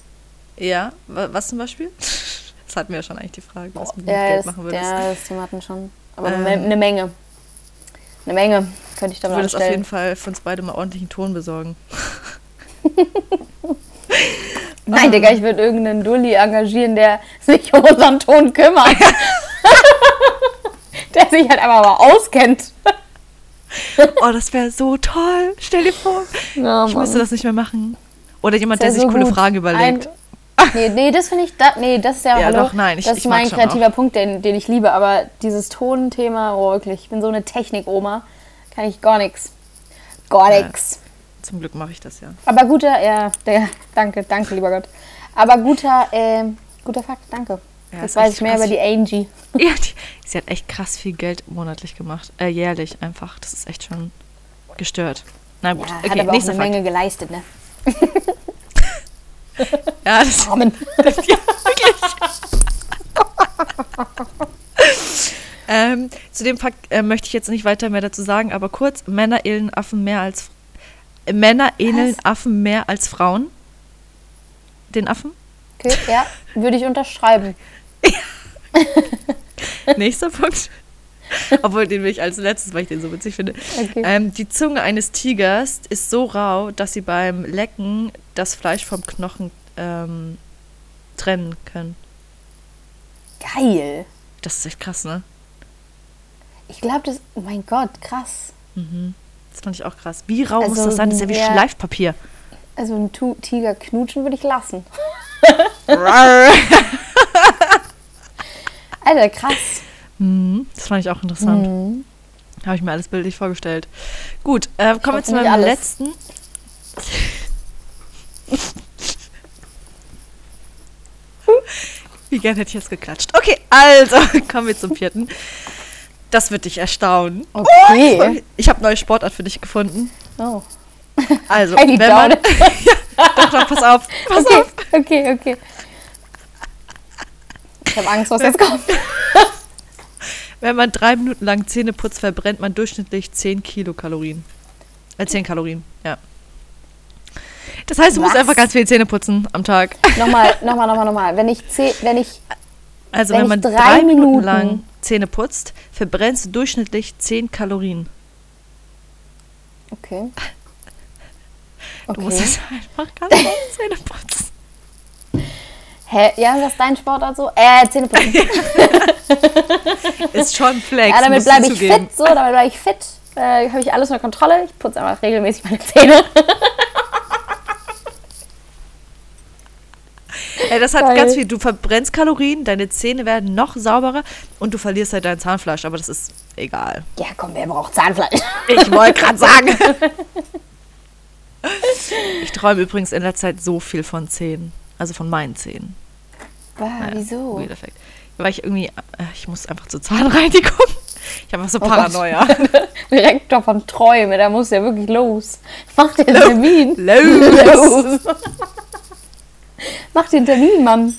Ja, wa- was zum Beispiel? Das hatten wir ja schon eigentlich die Frage, was du mit dem Ja, Geld das, machen würdest. ja, das Thema hatten wir schon. Aber Ähm, eine Menge. Eine Menge könnte ich Du damit würdest auf jeden anstellen. Fall für uns beide mal ordentlichen Ton besorgen. Nein, Digga, ich würde irgendeinen Dulli engagieren, der sich um unseren Ton kümmert. der sich halt einfach mal auskennt. Oh, das wäre so toll. Stell dir vor, Ja, ich müsste das nicht mehr machen. Oder jemand, der sich so coole gut. Fragen überlegt. Ein, nee, nee, das finde ich, da, nee, das ist ja, Ja, hallo, doch, nein, ich- das ich ist mag mein kreativer Punkt, den, den ich liebe, aber dieses Tonthema, oh wirklich, ich bin so eine Technik-Oma, kann ich gar nichts. Gar Ja. Zum Glück mache ich das ja. Aber guter, ja, der, danke, danke, lieber Gott. Aber guter, äh, guter Fakt, danke. Ja, Jetzt weiß ich mehr über die Angie. Ja, die, sie hat echt krass viel Geld monatlich gemacht. Äh, jährlich einfach. Das ist echt schon gestört. Na gut, Ja, okay, hat aber auch eine Fakt. Menge geleistet, ne? Ja, das, Amen. ähm, zu dem Fakt äh, möchte ich jetzt nicht weiter mehr dazu sagen, aber kurz, Männer ähneln Affen mehr als äh, Männer ähneln Affen mehr als Frauen. Den Affen? Okay, ja, würde ich unterschreiben. Nächster Punkt. Obwohl, den will ich als letztes, weil ich den so witzig finde. Okay. Ähm, die Zunge eines Tigers ist so rau, dass sie beim Lecken das Fleisch vom Knochen ähm, trennen können. Geil. Das ist echt krass, ne? Ich glaube, das, oh mein Gott, krass. Das fand ich auch krass. Wie rau muss Also, das sein? Das ist ja wie. Schleifpapier. Also ein Tu- Tiger knutschen würde ich lassen. Alter, krass. Mhm, das fand ich auch interessant. Mhm. Habe ich mir alles bildlich vorgestellt. Gut, äh, kommen wir zu meinem alles. letzten. Wie gern hätte ich jetzt geklatscht. Okay, also kommen wir zum vierten. Das wird dich erstaunen. Okay. Ich habe neue Sportart für dich gefunden. Oh. Also, wenn man, doch, doch, pass auf, pass Okay, auf. okay, okay. Ich habe Angst, was jetzt kommt. Wenn man drei Minuten lang Zähne putzt, verbrennt man durchschnittlich 10 Kilokalorien. Äh, 10 Kalorien, ja. Das heißt, du musst Was? einfach ganz viel Zähne putzen am Tag. Nochmal, nochmal, nochmal, nochmal. Wenn ich, zeh, wenn ich Also Wenn wenn, man ich drei drei Minuten Minuten- lang Zähne putzt, verbrennst du durchschnittlich 10 Kalorien. Okay. Du musst Okay. jetzt einfach ganz Zähne putzen. Hä? Ja, das ist dein Sportart so? Äh, Zähne putzen. Ist schon Flex. Ja, damit musst bleibe ich fit, so, damit bleibe ich fit. Äh, habe ich alles unter Kontrolle. Ich putze einfach regelmäßig meine Zähne. Ey, das hat Geil. ganz viel. Du verbrennst Kalorien, deine Zähne werden noch sauberer und du verlierst halt dein Zahnfleisch, aber das ist egal. Ja, komm, wer braucht Zahnfleisch? Ich wollte gerade sagen. Ich träume übrigens in letzter Zeit so viel von Zähnen. Also von meinen Zähnen. Bah, Naja, wieso? Weird Effekt. Weil ich irgendwie, äh, ich muss einfach zur Zahnreinigung. Ich habe einfach so Oh Gott. Paranoia. Direktor von Träume, da muss ja wirklich los. Mach den Termin. Los. Mach den Termin, Mann.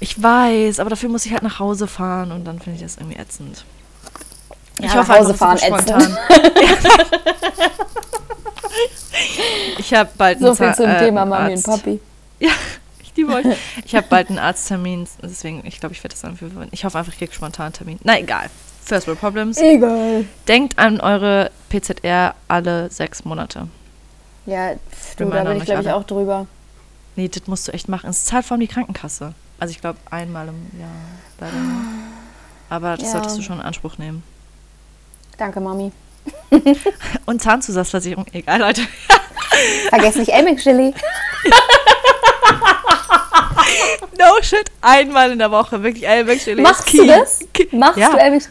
Ich weiß, aber dafür muss ich halt nach Hause fahren und dann finde ich das irgendwie ätzend. Ja, ich nach hoffe Hause einfach, es fahren, ätzend. spontan. ich habe bald So viel zum äh, Thema Mami Arzt. und Papi. Ja, ich liebe euch. Ich habe bald einen Arzttermin, deswegen, ich glaube, ich werde das dann für. Ich hoffe einfach, ich kriege spontan einen Termin. Na egal. First World Problems. Egal. Denkt an eure PZR alle sechs Monate. Ja, pf, du, da bin ich, glaube ich, auch drüber. Nee, das musst du echt machen. Es zahlt vor allem die Krankenkasse. Also ich glaube einmal im Jahr. Leider. Aber das Ja. solltest du schon in Anspruch nehmen. Danke, Mami. Und Zahnzusatzversicherung. Egal, Leute. Vergiss nicht Elming-Chili. No shit. Einmal in der Woche. Wirklich, ey, wirklich. Machst du das? Machst Ja. du Elming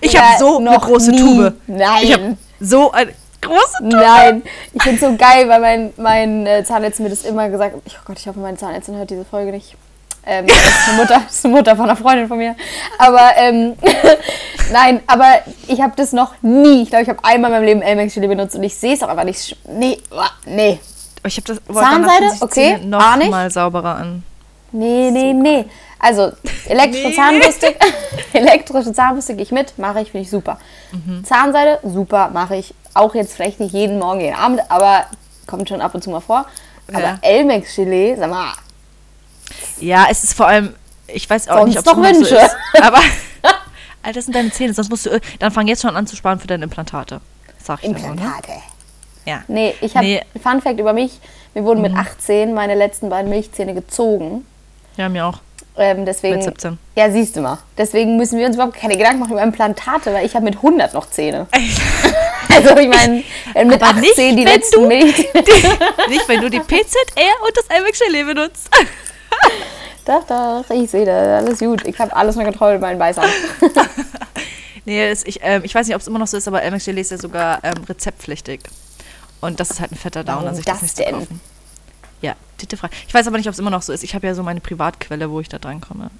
Ich Ja, habe so eine große nie. Tube. Nein. Ich habe so eine große Tube. Nein, ich finde so geil, weil mein, mein äh, Zahnärztin mir das immer gesagt hat. Oh Gott, ich hoffe, meine Zahnärztin hört diese Folge nicht. Ähm, das, ist eine Mutter, das ist eine Mutter von einer Freundin von mir. Aber ähm, nein, aber ich habe das noch nie. Ich glaube, ich habe einmal in meinem Leben Elmex Chili benutzt und ich sehe es auch einfach nicht. Nee, nee. Aber Ich habe das. Zahnseide? Okay, Noch mal sauberer an. Nee, nee, nee. Also, elektrische Nee. Zahnbürste, elektrische Zahnbürste gehe ich mit, mache ich, finde ich super. Mhm. Zahnseide, super, mache ich. Auch jetzt vielleicht nicht jeden Morgen, jeden Abend, aber kommt schon ab und zu mal vor. Aber Ja. Elmex Gelee, sag mal, Ja, es ist vor allem. Ich weiß auch Sonst nicht, ob es noch so Wünsche. ist. Aber. Alter, das sind deine Zähne. Sonst musst du. Dann fang jetzt schon an zu sparen für deine Implantate. Sag ich ne? Implantate. Ja. Nee, ich habe, Nee. Mhm. Fun Fact über mich, mir wurden mit 18 meine letzten beiden Milchzähne gezogen. Ja, mir auch. Ähm, deswegen, Mit 17. Ja, siehst du mal. Deswegen müssen wir uns überhaupt keine Gedanken machen über Implantate, weil ich habe mit 100 noch Zähne. Also ich meine, wenn mit Aber 18 nicht, die letzten du- Milchzähne... Nicht, wenn du die PZR und das Elmex Gelee benutzt. Doch, doch, ich sehe das. Alles gut. Ich habe alles unter Kontrolle mit meinen Beißern. Nee, es, ich, ähm, ich weiß nicht, ob es immer noch so ist, aber Elmex Gelee ist ja sogar ähm, rezeptpflichtig. Und das ist halt ein fetter Downer, Warum sich das das nicht denn? kaufen. Ja, titefrei. Ich weiß aber nicht, ob es immer noch so ist. Ich habe ja so meine Privatquelle, wo ich da dran komme.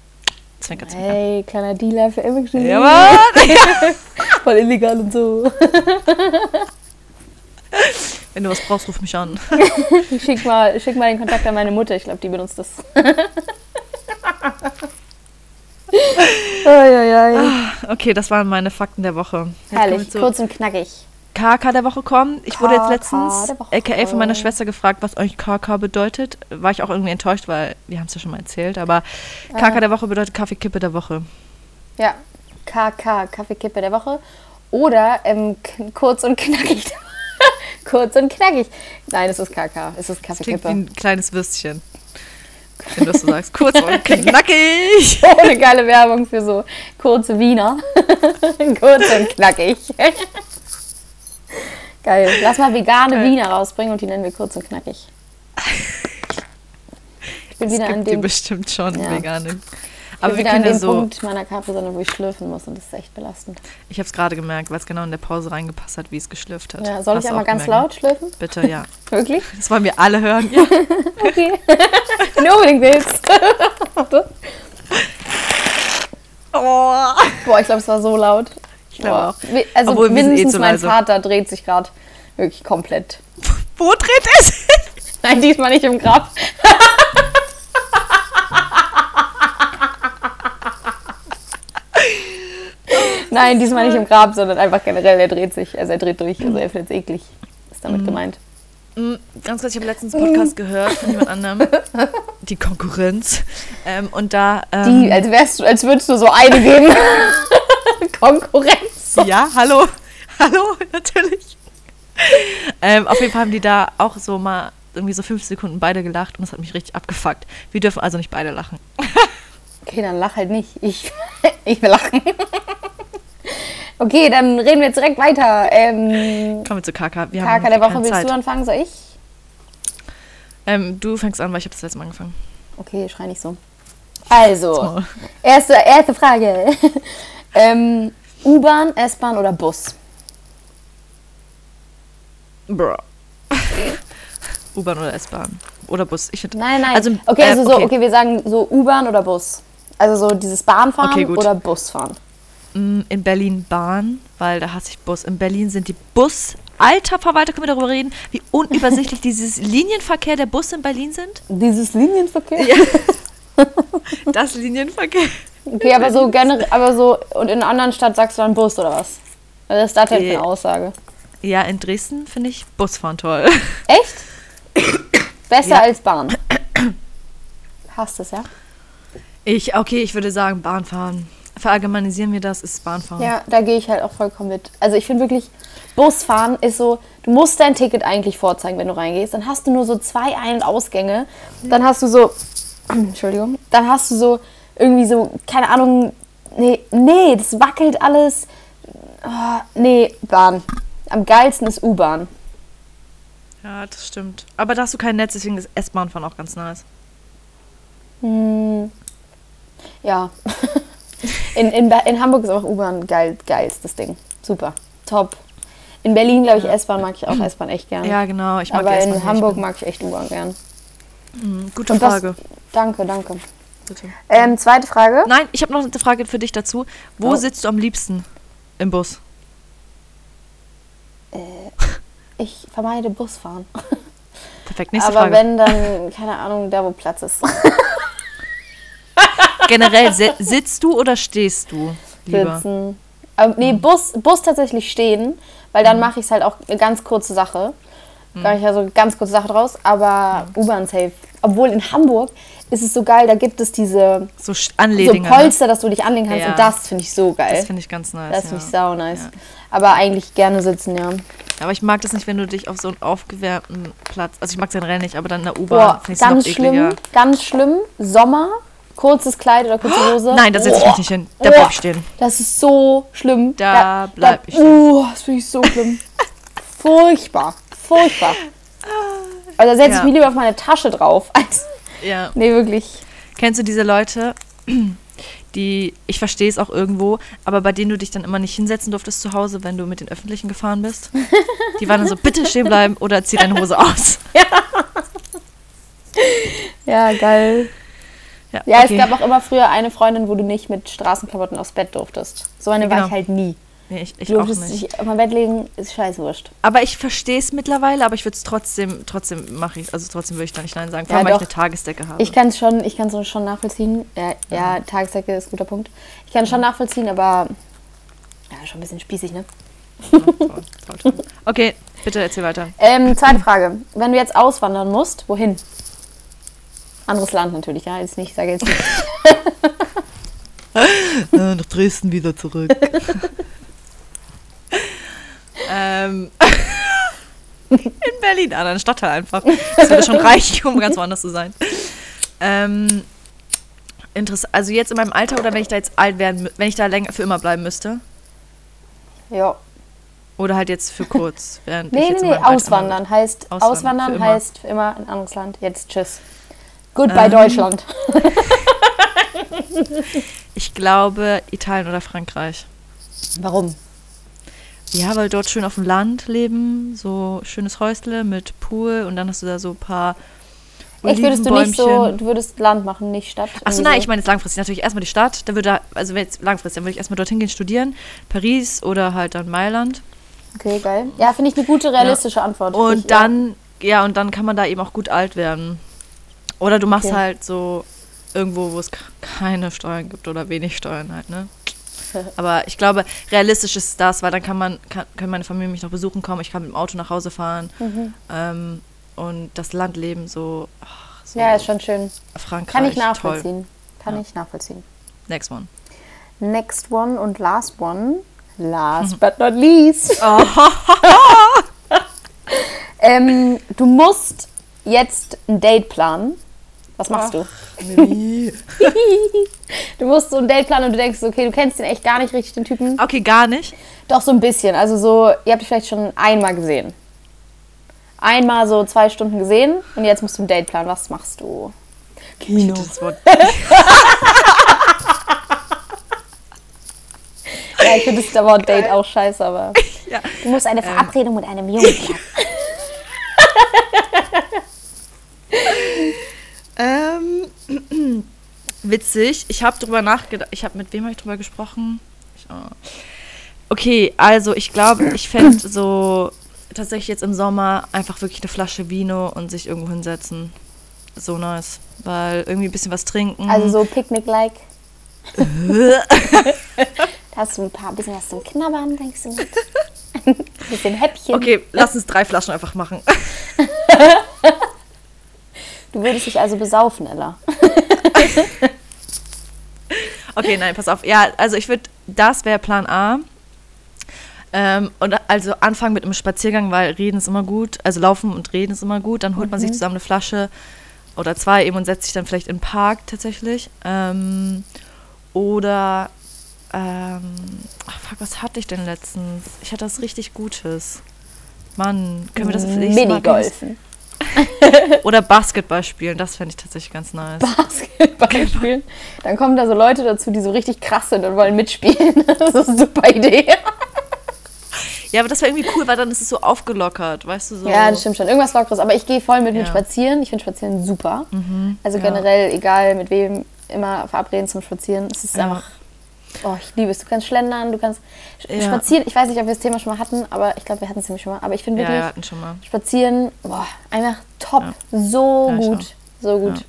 Zwinker, zwinker. Hey, kleiner Dealer für Image. Ja, Mann. Voll illegal und so. Wenn du was brauchst, ruf mich an. Schick mal, schick mal den Kontakt an meine Mutter. Ich glaube, die benutzt das. Uiuiui. Okay, das waren meine Fakten der Woche. Herrlich, kurz und knackig. KK der Woche kommen. Ich wurde jetzt letztens, aka von meiner Schwester, gefragt, was euch KK bedeutet. War ich auch irgendwie enttäuscht, weil wir haben es ja schon mal erzählt. Aber KK der Woche bedeutet Kaffeekippe der Woche. Ja, KK, Kaffeekippe der Woche. Oder ähm, kurz und knackig. kurz und knackig. Nein, es ist KK. Es ist Klingt wie Kaffeekippe. ein kleines Würstchen. Wenn du das so sagst. Kurz und knackig. Ohne geile Werbung für so kurze Wiener. kurz und knackig. Geil. Lass mal vegane Geil. Wiener rausbringen und die nennen wir kurz und knackig. Ich bin Es wieder an gibt die dem, bestimmt schon Ja. vegane. Aber bin wir wieder an dem so, Punkt meiner Capri-Sonne, wo ich schlürfen muss und das ist echt belastend. ich habe es gerade gemerkt, weil es genau in der Pause reingepasst hat, wie es geschlürft hat. Ja, soll Hast ich einmal ganz gemerkt, laut schlürfen? Ne? Bitte, ja. Wirklich? Das wollen wir alle hören. Ja. Okay. Wenn du unbedingt willst. Oh. Boah, ich glaube, es war so laut. Ich glaube Boah. auch. Also Obwohl, eh mindestens zu mein leise. Vater dreht sich gerade wirklich komplett. Wo dreht es? Nein, diesmal nicht im Grab. Nein, diesmal nicht im Grab, sondern einfach generell, er dreht sich. Also er dreht durch. Also er findet es eklig. Ist Mhm. damit gemeint. Mm, Ganz kurz, ich habe letztens einen Podcast gehört von jemand anderem. Die Konkurrenz. Ähm, und da. Ähm, Die, als, wärst du, als würdest du so eine geben. Konkurrenz. Ja, hallo. Hallo, natürlich. ähm, auf jeden Fall haben die da auch so mal irgendwie so fünf Sekunden beide gelacht und das hat mich richtig abgefuckt. Wir dürfen also nicht beide lachen. Okay, dann lach halt nicht. Ich, ich will lachen. Okay, dann reden wir jetzt direkt weiter. Ähm, Kommen wir zu Kaka. Wir Kaka der Woche, willst Zeit. du anfangen? Soll ich? Ähm, du fängst an, weil ich habe das letzte Mal angefangen. Okay, schrei nicht so. Also, erste, erste Frage. Ähm, U-Bahn, S-Bahn oder Bus? Bro. U-Bahn oder S-Bahn. Oder Bus. Ich finde. Nein, nein. Also, okay, äh, also so, okay. okay, wir sagen so U-Bahn oder Bus. Also so dieses Bahnfahren Okay, oder Busfahren. Mm, In Berlin Bahn, weil da hasse ich Bus. In Berlin sind die Bus. Alter Verwalter, können wir darüber reden, wie unübersichtlich dieses Linienverkehr der Busse in Berlin sind? Dieses Linienverkehr? Ja. Das Linienverkehr. Okay, aber so generell, aber so, und in einer anderen Stadt sagst du dann Bus oder was? Was ist das denn für Äh. eine Aussage? Ja, in Dresden finde ich Busfahren toll. Echt? Besser Ja. als Bahn. Hast es, ja? Ich, okay, ich würde sagen Bahnfahren. Verallgemeinisieren wir das, ist Bahnfahren. Ja, da gehe ich halt auch vollkommen mit. Also ich finde wirklich, Busfahren ist so, du musst dein Ticket eigentlich vorzeigen, wenn du reingehst. Dann hast du nur so zwei Ein- und Ausgänge. Dann hast du so, Entschuldigung, dann hast du so irgendwie so, keine Ahnung, nee, nee, das wackelt alles. Ah, nee, Bahn. Am geilsten ist U-Bahn. Ja, das stimmt. Aber da hast du kein Netz, deswegen ist S-Bahnfahren auch ganz nice. Hm, ja. In, in, in Hamburg ist auch U-Bahn geil, geilstes Ding. Super. Top. In Berlin, glaube ich, S-Bahn mag ich auch S-Bahn echt gern. Ja, genau. Ich mag Aber in. Hamburg mag ich echt U-Bahn gern. Mhm, Gute Und was- Frage. Danke, danke. Bitte. Ähm, zweite Frage. Nein, ich habe noch eine Frage für dich dazu. Wo Oh. sitzt du am liebsten im Bus? Ich vermeide Busfahren. Perfekt, nächste Aber Frage. wenn, dann, keine Ahnung, da wo Platz ist. Generell, si- sitzt du oder stehst du lieber? Sitzen. Aber nee, Bus, Bus tatsächlich stehen, weil dann mache ich es halt auch eine ganz kurze Sache. Da mache ich also ganz kurze Sache draus, aber U-Bahn safe. Obwohl in Hamburg ist es so geil, da gibt es diese So so ne? Polster, dass du dich anlegen kannst Ja. und das finde ich so geil. Das finde ich ganz nice. Das finde ich sau nice. Ja. Aber eigentlich gerne sitzen, ja. Aber ich mag das nicht, wenn du dich auf so einen aufgewärmten Platz. Also ich mag es generell nicht, aber dann in der U-Bahn finde ich ganz noch schlimm, ekliger. ganz schlimm. Sommer, kurzes Kleid oder kurze Hose. Nein, da setze ich mich nicht hin. Da bleib ich stehen. Das ist so schlimm. Da bleib ich Uh, das finde ich so schlimm. Furchtbar. Furchtbar. Also da setze Ja. ich mich lieber auf meine Tasche drauf. Als, Ja. nee, wirklich. Kennst du diese Leute, die, ich verstehe es auch irgendwo, aber bei denen du dich dann immer nicht hinsetzen durftest zu Hause, wenn du mit den Öffentlichen gefahren bist? Die waren dann so, bitte stehen bleiben oder zieh deine Hose aus. Ja, geil. Ja, Ja, okay. es gab auch immer früher eine Freundin, wo du nicht mit Straßenklamotten aufs Bett durftest. So eine war Genau. ich halt nie. Nee, ich, ich Du auch nicht. dich auf mein Bett legen, ist scheiß wurscht. Aber ich verstehe es mittlerweile, aber ich würde es trotzdem, trotzdem mache ich Also trotzdem würde ich da nicht Nein sagen. Vor Ja, allem, weil ich eine Tagesdecke habe. Ich kann es schon, ich kann's schon nachvollziehen. Ja, ja, Tagesdecke ist ein guter Punkt. Ich kann es schon nachvollziehen, aber ja, schon ein bisschen spießig, ne? Toll, toll, toll. Okay, bitte erzähl weiter. Ähm, zweite Frage. Wenn du jetzt auswandern musst, wohin? Anderes Land natürlich, ja. Jetzt nicht, ich sage jetzt nicht. Äh, nach Dresden wieder zurück. ähm, in Berlin, an einer Stadtteil einfach. Das würde schon reichen, um ganz woanders zu sein. Ähm, interessant. Also jetzt in meinem Alter oder wenn ich da jetzt alt werden, wenn ich da länger für immer bleiben müsste? Ja. Oder halt jetzt für kurz, während Nee, nee, nee, auswandern heißt, Auswandern, auswandern, für immer. heißt für immer ein anderes Land. Jetzt tschüss. Goodbye Ähm. Deutschland. Ich glaube Italien oder Frankreich. Warum? Ja, weil dort schön auf dem Land leben, so schönes Häusle mit Pool und dann hast du da so ein paar Echt, würdest du nicht so, du würdest Land machen, nicht Stadt? Achso, nein, so. ich meine jetzt langfristig. Natürlich erstmal die Stadt. Dann würde, also wenn jetzt langfristig, dann würde ich erstmal dorthin gehen, studieren. Paris oder halt dann Mailand. Okay, geil. Ja, finde ich eine gute, realistische Antwort. Und ich, dann, ja. und dann kann man da eben auch gut alt werden. Oder du machst Okay. halt so irgendwo, wo es keine Steuern gibt oder wenig Steuern halt, ne? Aber ich glaube, realistisch ist das, weil dann kann man, kann, können meine Familie mich noch besuchen kommen, ich kann mit dem Auto nach Hause fahren Mhm. ähm, und das Landleben so, ach, so Ja, ist schon schön. Frankreich, Kann ich toll. nachvollziehen. Kann Ja. ich nachvollziehen. Next one. Next one und last one. Last but not least. Oh. Ähm, du musst jetzt ein Date planen. Was machst du? Millie. Du musst so ein Date planen und du denkst, okay, du kennst den echt gar nicht richtig, den Typen. Okay, gar nicht. Doch, so ein bisschen. Also so, ihr habt dich vielleicht schon einmal gesehen. Einmal so zwei Stunden gesehen und jetzt musst du ein Date planen. Was machst du? Kino. Das Wort. Ja, ich finde das Wort Date auch scheiße, aber. Ja. Du musst eine Verabredung mit einem Jungen planen. Ähm, witzig. Ich habe drüber nachgedacht. Ich habe mit wem habe ich drüber gesprochen? Ich, oh. Okay, also ich glaube, ich fände so tatsächlich jetzt im Sommer einfach wirklich eine Flasche Vino und sich irgendwo hinsetzen. So nice. Weil irgendwie ein bisschen was trinken. Also so Picknick-like. da hast du ein paar bisschen was zum Knabbern, denkst du mit. Ein bisschen Häppchen. okay, lass uns drei Flaschen einfach machen. Du würdest dich also besaufen, Ella. Okay, nein, pass auf. Ja, also ich würde, das wäre Plan A. Ähm, und also anfangen mit einem Spaziergang, weil reden ist immer gut. Also laufen und reden ist immer gut. Dann holt man sich zusammen eine Flasche oder zwei eben und setzt sich dann vielleicht in den Park tatsächlich. Ähm, oder, ähm, ach fuck, was hatte ich denn letztens? Ich hatte was richtig Gutes. Mann, können wir das vielleicht mal- Minigolfen. Oder Basketball spielen, das fände ich tatsächlich ganz nice. Basketball spielen. Dann kommen da so Leute dazu, die so richtig krass sind und wollen mitspielen. Das ist eine super Idee. Ja, aber das wäre irgendwie cool, weil dann ist es so aufgelockert, weißt du so. Ja, das stimmt schon. Irgendwas Lockeres. Aber ich gehe voll mit mir Ja. Mhm. spazieren. Ich finde Spazieren super. Also ja. generell, egal mit wem, immer verabreden zum Spazieren. Es ist Ja. einfach. Oh, ich liebe es. Du kannst schlendern, du kannst Ja. spazieren. Ich weiß nicht, ob wir das Thema schon mal hatten, aber ich glaube, wir hatten es nämlich schon mal. Aber ich finde Ja, wirklich, wir hatten schon mal. spazieren, boah, einfach top. So Ja, ich gut. So gut. Ja.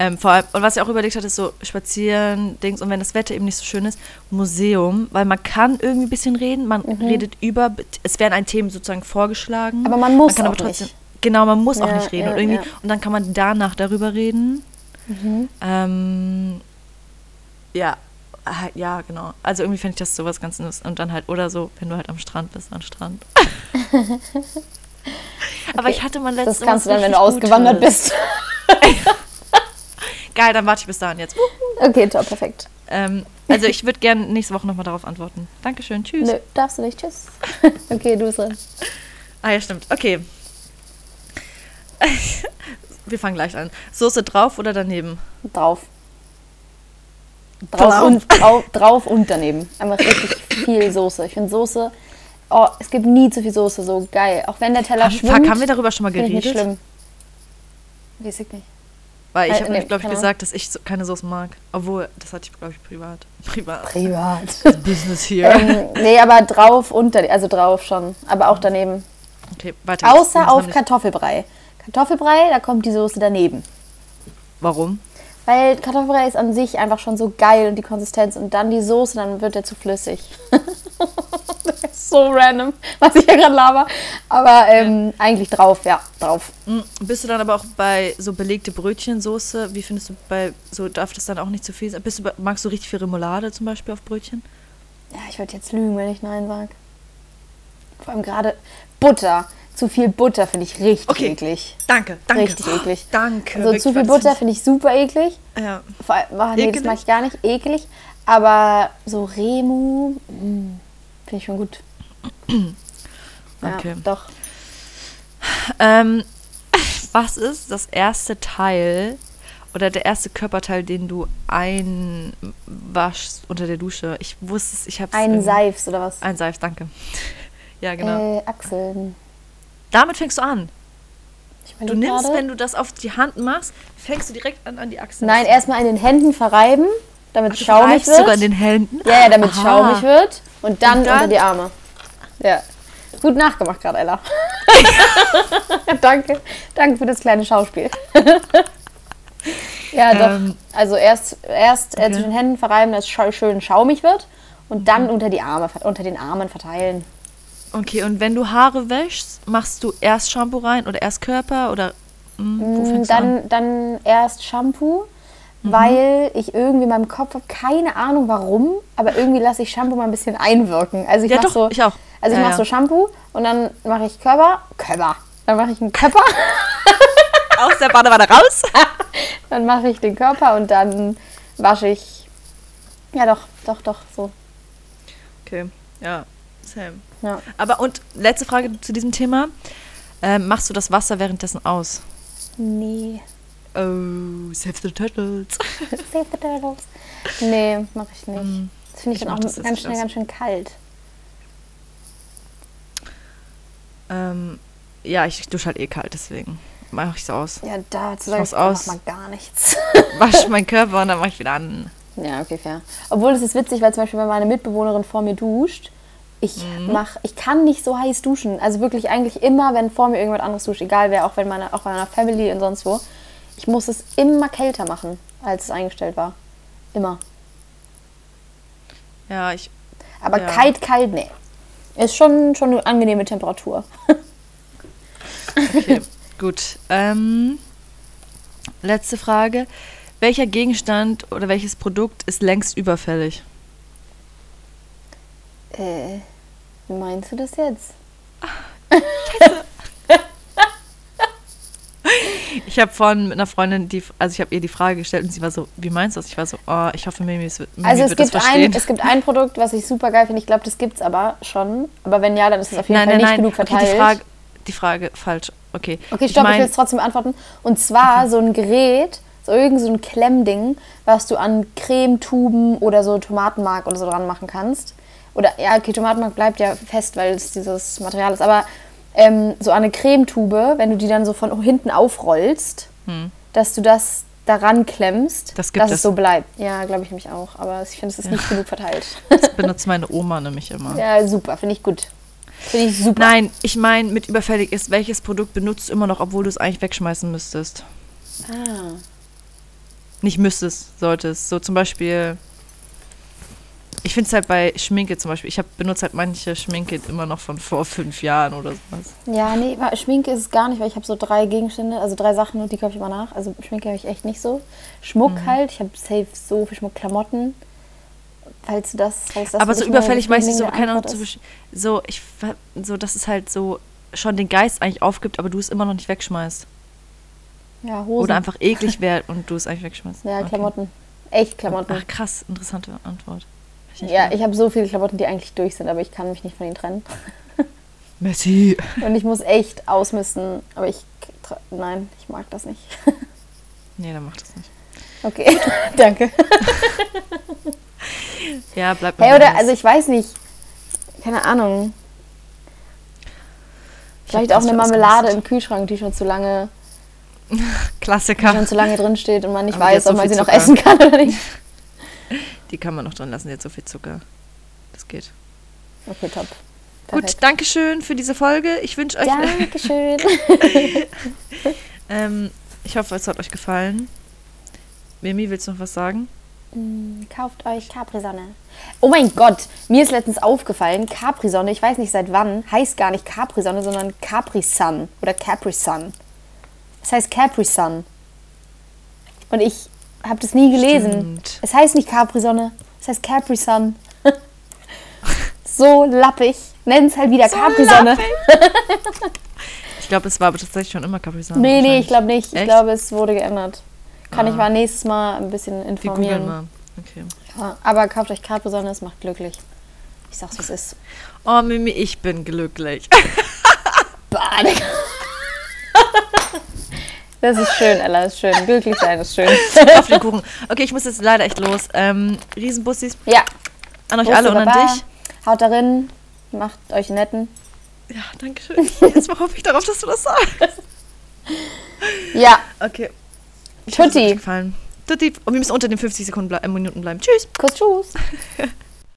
Ähm, vor allem, und was ich auch überlegt hatte, ist so spazieren, Dings, und wenn das Wetter eben nicht so schön ist, Museum, weil man kann irgendwie ein bisschen reden, man redet über, es werden ein Themen sozusagen vorgeschlagen. Mhm. Aber man muss kann auch trotzdem, nicht. Genau, man muss auch Ja, nicht reden. ja, und, irgendwie, ja. Mhm. und dann kann man danach darüber reden. Ähm, ja, ah, ja, genau. Also irgendwie finde ich das sowas ganz Neues. Und dann halt, oder so, wenn du halt am Strand bist, am Strand. Aber ich hatte mal letztens Das kannst du dann, wenn du ausgewandert Gutes. bist. Geil, dann warte ich bis dahin jetzt. Okay, top, perfekt. Ähm, also ich würde gerne nächste Woche nochmal darauf antworten. Dankeschön, tschüss. Nö, darfst du nicht. Tschüss. Okay, du bist dran. Ah ja, stimmt. Okay. Wir fangen gleich an. Soße drauf oder daneben? Drauf. Drauf und, drauf, drauf und daneben. Einfach richtig viel Soße. Ich finde Soße. Oh, es gibt nie zu viel Soße. So geil. Auch wenn der Teller Haben, schwimmt. fuck, haben wir darüber schon mal ich nicht geredet? schlimm. Weiß ich nicht. Weil ich Äh, habe nee, nämlich, glaube ich, gesagt, dass ich so keine Soßen mag. Obwohl, das hatte ich, glaube ich, privat. Privat. Privat. Business hier. ähm, nee, aber drauf und daneben. Also drauf schon. Aber auch daneben. Okay, weiter. Außer auf Kartoffelbrei. Kartoffelbrei, da kommt die Soße daneben. Warum? Weil Kartoffelbrei ist an sich einfach schon so geil und die Konsistenz und dann die Soße, dann wird der zu flüssig. das ist so random, was ich hier gerade laber. Aber ähm, eigentlich drauf, ja, drauf. Mm, Bist du dann aber auch bei so belegte Brötchensoße? Wie findest du bei, so darf das dann auch nicht zu viel sein? Bist du, magst du richtig viel Remoulade zum Beispiel auf Brötchen? Ja, ich würde jetzt lügen, wenn ich Nein sage. Vor allem gerade Butter. Zu viel Butter finde ich richtig Okay. eklig. Danke, danke. Richtig eklig. Danke. Also zu viel das Butter finde ich super eklig. Ja. Vor allem, ach, nee, das Ekelig? mag ich gar nicht. Eklig. Aber so Remu mm, finde ich schon gut. Ja, Okay. doch. Ähm, was ist das erste Teil oder der erste Körperteil, den du einwaschst unter der Dusche? Ich wusste es, ich habe Ein Seifs oder was? Ein Seif, danke. Ja, genau. Äh, Achseln. Damit fängst du an. Ich Du überleg nimmst, gerade. wenn du das auf die Hand machst, fängst du direkt an, an die Achsel. Nein, erstmal in den Händen verreiben, damit es du schaumig wird. sogar in den Händen. ja, ja, damit Aha. schaumig wird. Und dann, Und dann- unter die Arme. Ja. Gut nachgemacht gerade, Ella. danke. Danke für das kleine Schauspiel. ja, doch. Ähm, also erst, erst äh, okay. zwischen den Händen verreiben, dass es schön schaumig wird. und dann unter, die Arme, unter den Armen verteilen. Okay, und wenn du Haare wäschst, machst du erst Shampoo rein oder erst Körper oder hm, wo Mm, fängst du an? Dann, dann erst Shampoo, weil ich irgendwie in meinem Kopf habe, keine Ahnung warum, aber irgendwie lasse ich Shampoo mal ein bisschen einwirken. Also ich Ja, mache doch, so, ich auch. Also ich Ja, mache ja. so Shampoo und dann mache ich Körper, Körper. Dann mache ich einen Körper, Aus der Badewanne raus. dann mache ich den Körper und dann wasche ich. Ja, doch, doch, doch, so. Okay, ja, same. Ja. Aber und letzte Frage zu diesem Thema. Ähm, machst du das Wasser währenddessen aus? Nee. Oh, save the turtles. Save the turtles. Nee, mache ich nicht. Mm, Das finde ich, ich dann mach auch das ganz schnell ganz schön kalt. Ähm, ja, ich dusche halt eh kalt, deswegen mache ich es aus. Ja, dazu Ich sage mach's ich aus. mal gar nichts. Wasche meinen Körper und dann mache ich wieder an. Ja, okay, fair. Obwohl es ist witzig, weil zum Beispiel, wenn meine Mitbewohnerin vor mir duscht, ich Mhm. mach, ich kann nicht so heiß duschen. Also wirklich eigentlich immer, wenn vor mir irgendjemand anderes duscht, egal wer, auch wenn meine, auch bei meiner Family und sonst wo, ich muss es immer kälter machen, als es eingestellt war. Immer. Ja, ich. Aber Ja. kalt, kalt, nee. Ist schon, schon eine angenehme Temperatur. Okay, gut. Ähm, letzte Frage. Welcher Gegenstand oder welches Produkt ist längst überfällig? Äh, wie meinst du das jetzt? Ich habe vorhin mit einer Freundin, die, also ich habe ihr die Frage gestellt und sie war so, wie meinst du das? Ich war so, oh, ich hoffe, Mimi, es wird, Mimi Also es wird das gibt, verstehen. ein, es gibt ein Produkt, was ich super geil finde. Ich glaube, das gibt es aber schon. Aber wenn ja, dann ist es auf jeden nein, Fall nein, nicht nein. genug verteilt. Okay, die Frage, die Frage falsch. Okay. Okay, Ich stopp, ich, mein- will es trotzdem beantworten. Und zwar so ein Gerät, so irgend so ein Klemmding, was du an Cremetuben oder so Tomatenmark oder so dran machen kannst. Oder ja, okay, Tomatenmark bleibt ja fest, weil es dieses Material ist. Aber ähm, so eine Cremetube, wenn du die dann so von hinten aufrollst, dass du das daran klemmst, Hm. Das dass es. es so bleibt. Ja, glaube ich nämlich auch. Aber ich finde, es ist nicht genug verteilt. Das benutzt meine Oma nämlich immer. ja, super, finde ich gut. Finde ich super. Nein, ich meine, mit überfällig ist, welches Produkt benutzt du immer noch, obwohl du es eigentlich wegschmeißen müsstest? Ah. Nicht müsstest, solltest. So zum Beispiel, ich finde es halt bei Schminke zum Beispiel, ich hab, benutze halt manche Schminke immer noch von vor fünf Jahren oder sowas. Ja, nee, Schminke ist es gar nicht, weil ich habe so drei Gegenstände, also drei Sachen und die kaufe ich immer nach. Also Schminke habe ich echt nicht so. Schmuck Mhm. halt, ich habe safe so viel Schmuck, Klamotten. Falls du das, falls das Aber so überfällig meistens so, keine Ahnung, besch- so, ich, so, dass es halt so schon den Geist eigentlich aufgibt, aber du es immer noch nicht wegschmeißt. Ja, Hosen. Oder einfach eklig wäre und du es eigentlich wegschmeißt. ja, Okay. Klamotten. Echt Klamotten. Ach krass, interessante Antwort. Ja, ich habe so viele Klamotten, die eigentlich durch sind, aber ich kann mich nicht von ihnen trennen. Messi. Und ich muss echt ausmisten, aber ich, nein, ich mag das nicht. Nee, dann macht das nicht. Okay, danke. Ja, bleib Hey, mal oder, anders. also ich weiß nicht, keine Ahnung. Vielleicht auch eine Marmelade im Kühlschrank, die schon zu lange, die Klassiker. schon zu lange drin steht und man nicht Aber die weiß, so ob man sie noch Zucker. essen kann oder nicht. Die kann man noch drin lassen, hat so viel Zucker. Das geht. Okay, top. Gut, Perfekt. danke schön für diese Folge. Ich wünsche euch. Dankeschön. Ähm, ich hoffe, es hat euch gefallen. Mimi, willst du noch was sagen? Mm, Kauft euch Capri-Sonne. Oh mein Gott, mir ist letztens aufgefallen, Capri-Sonne, ich weiß nicht seit wann, heißt gar nicht Capri-Sonne, sondern Capri-Sun oder Capri-Sun. Es heißt Capri-Sun. Und ich habe das nie gelesen. Stimmt. Es heißt nicht Capri-Sonne, es heißt Capri-Sun. so lappig. Nenn's halt wieder Capri-Sonne. Ich glaube, es war aber tatsächlich schon immer Capri Sun. Nee, nee, ich glaube nicht. Ich Echt? glaube, es wurde geändert. Kann Ah. ich mal nächstes Mal ein bisschen Wir googeln informieren. mal. Okay. Ja, aber kauft euch Capri-Sonne, es macht glücklich. Ich sag's, was ist. Oh, Mimi, ich bin glücklich. Digga. Das ist schön, Ella, ist schön. Glücklich sein ist schön. Auf den Kuchen. Okay, ich muss jetzt leider echt los. Ähm, Riesenbussis Ja, an euch Bussi, alle und an Baba. dich. Haut darin, macht euch netten. Ja, danke schön. Jetzt hoffe ich darauf, dass du das sagst. Ja, Okay. Ich hoffe, Tutti. gefallen. Tutti. Und wir müssen unter den 50 Sekunden ble äh, Minuten bleiben. Tschüss. Kuss, tschüss.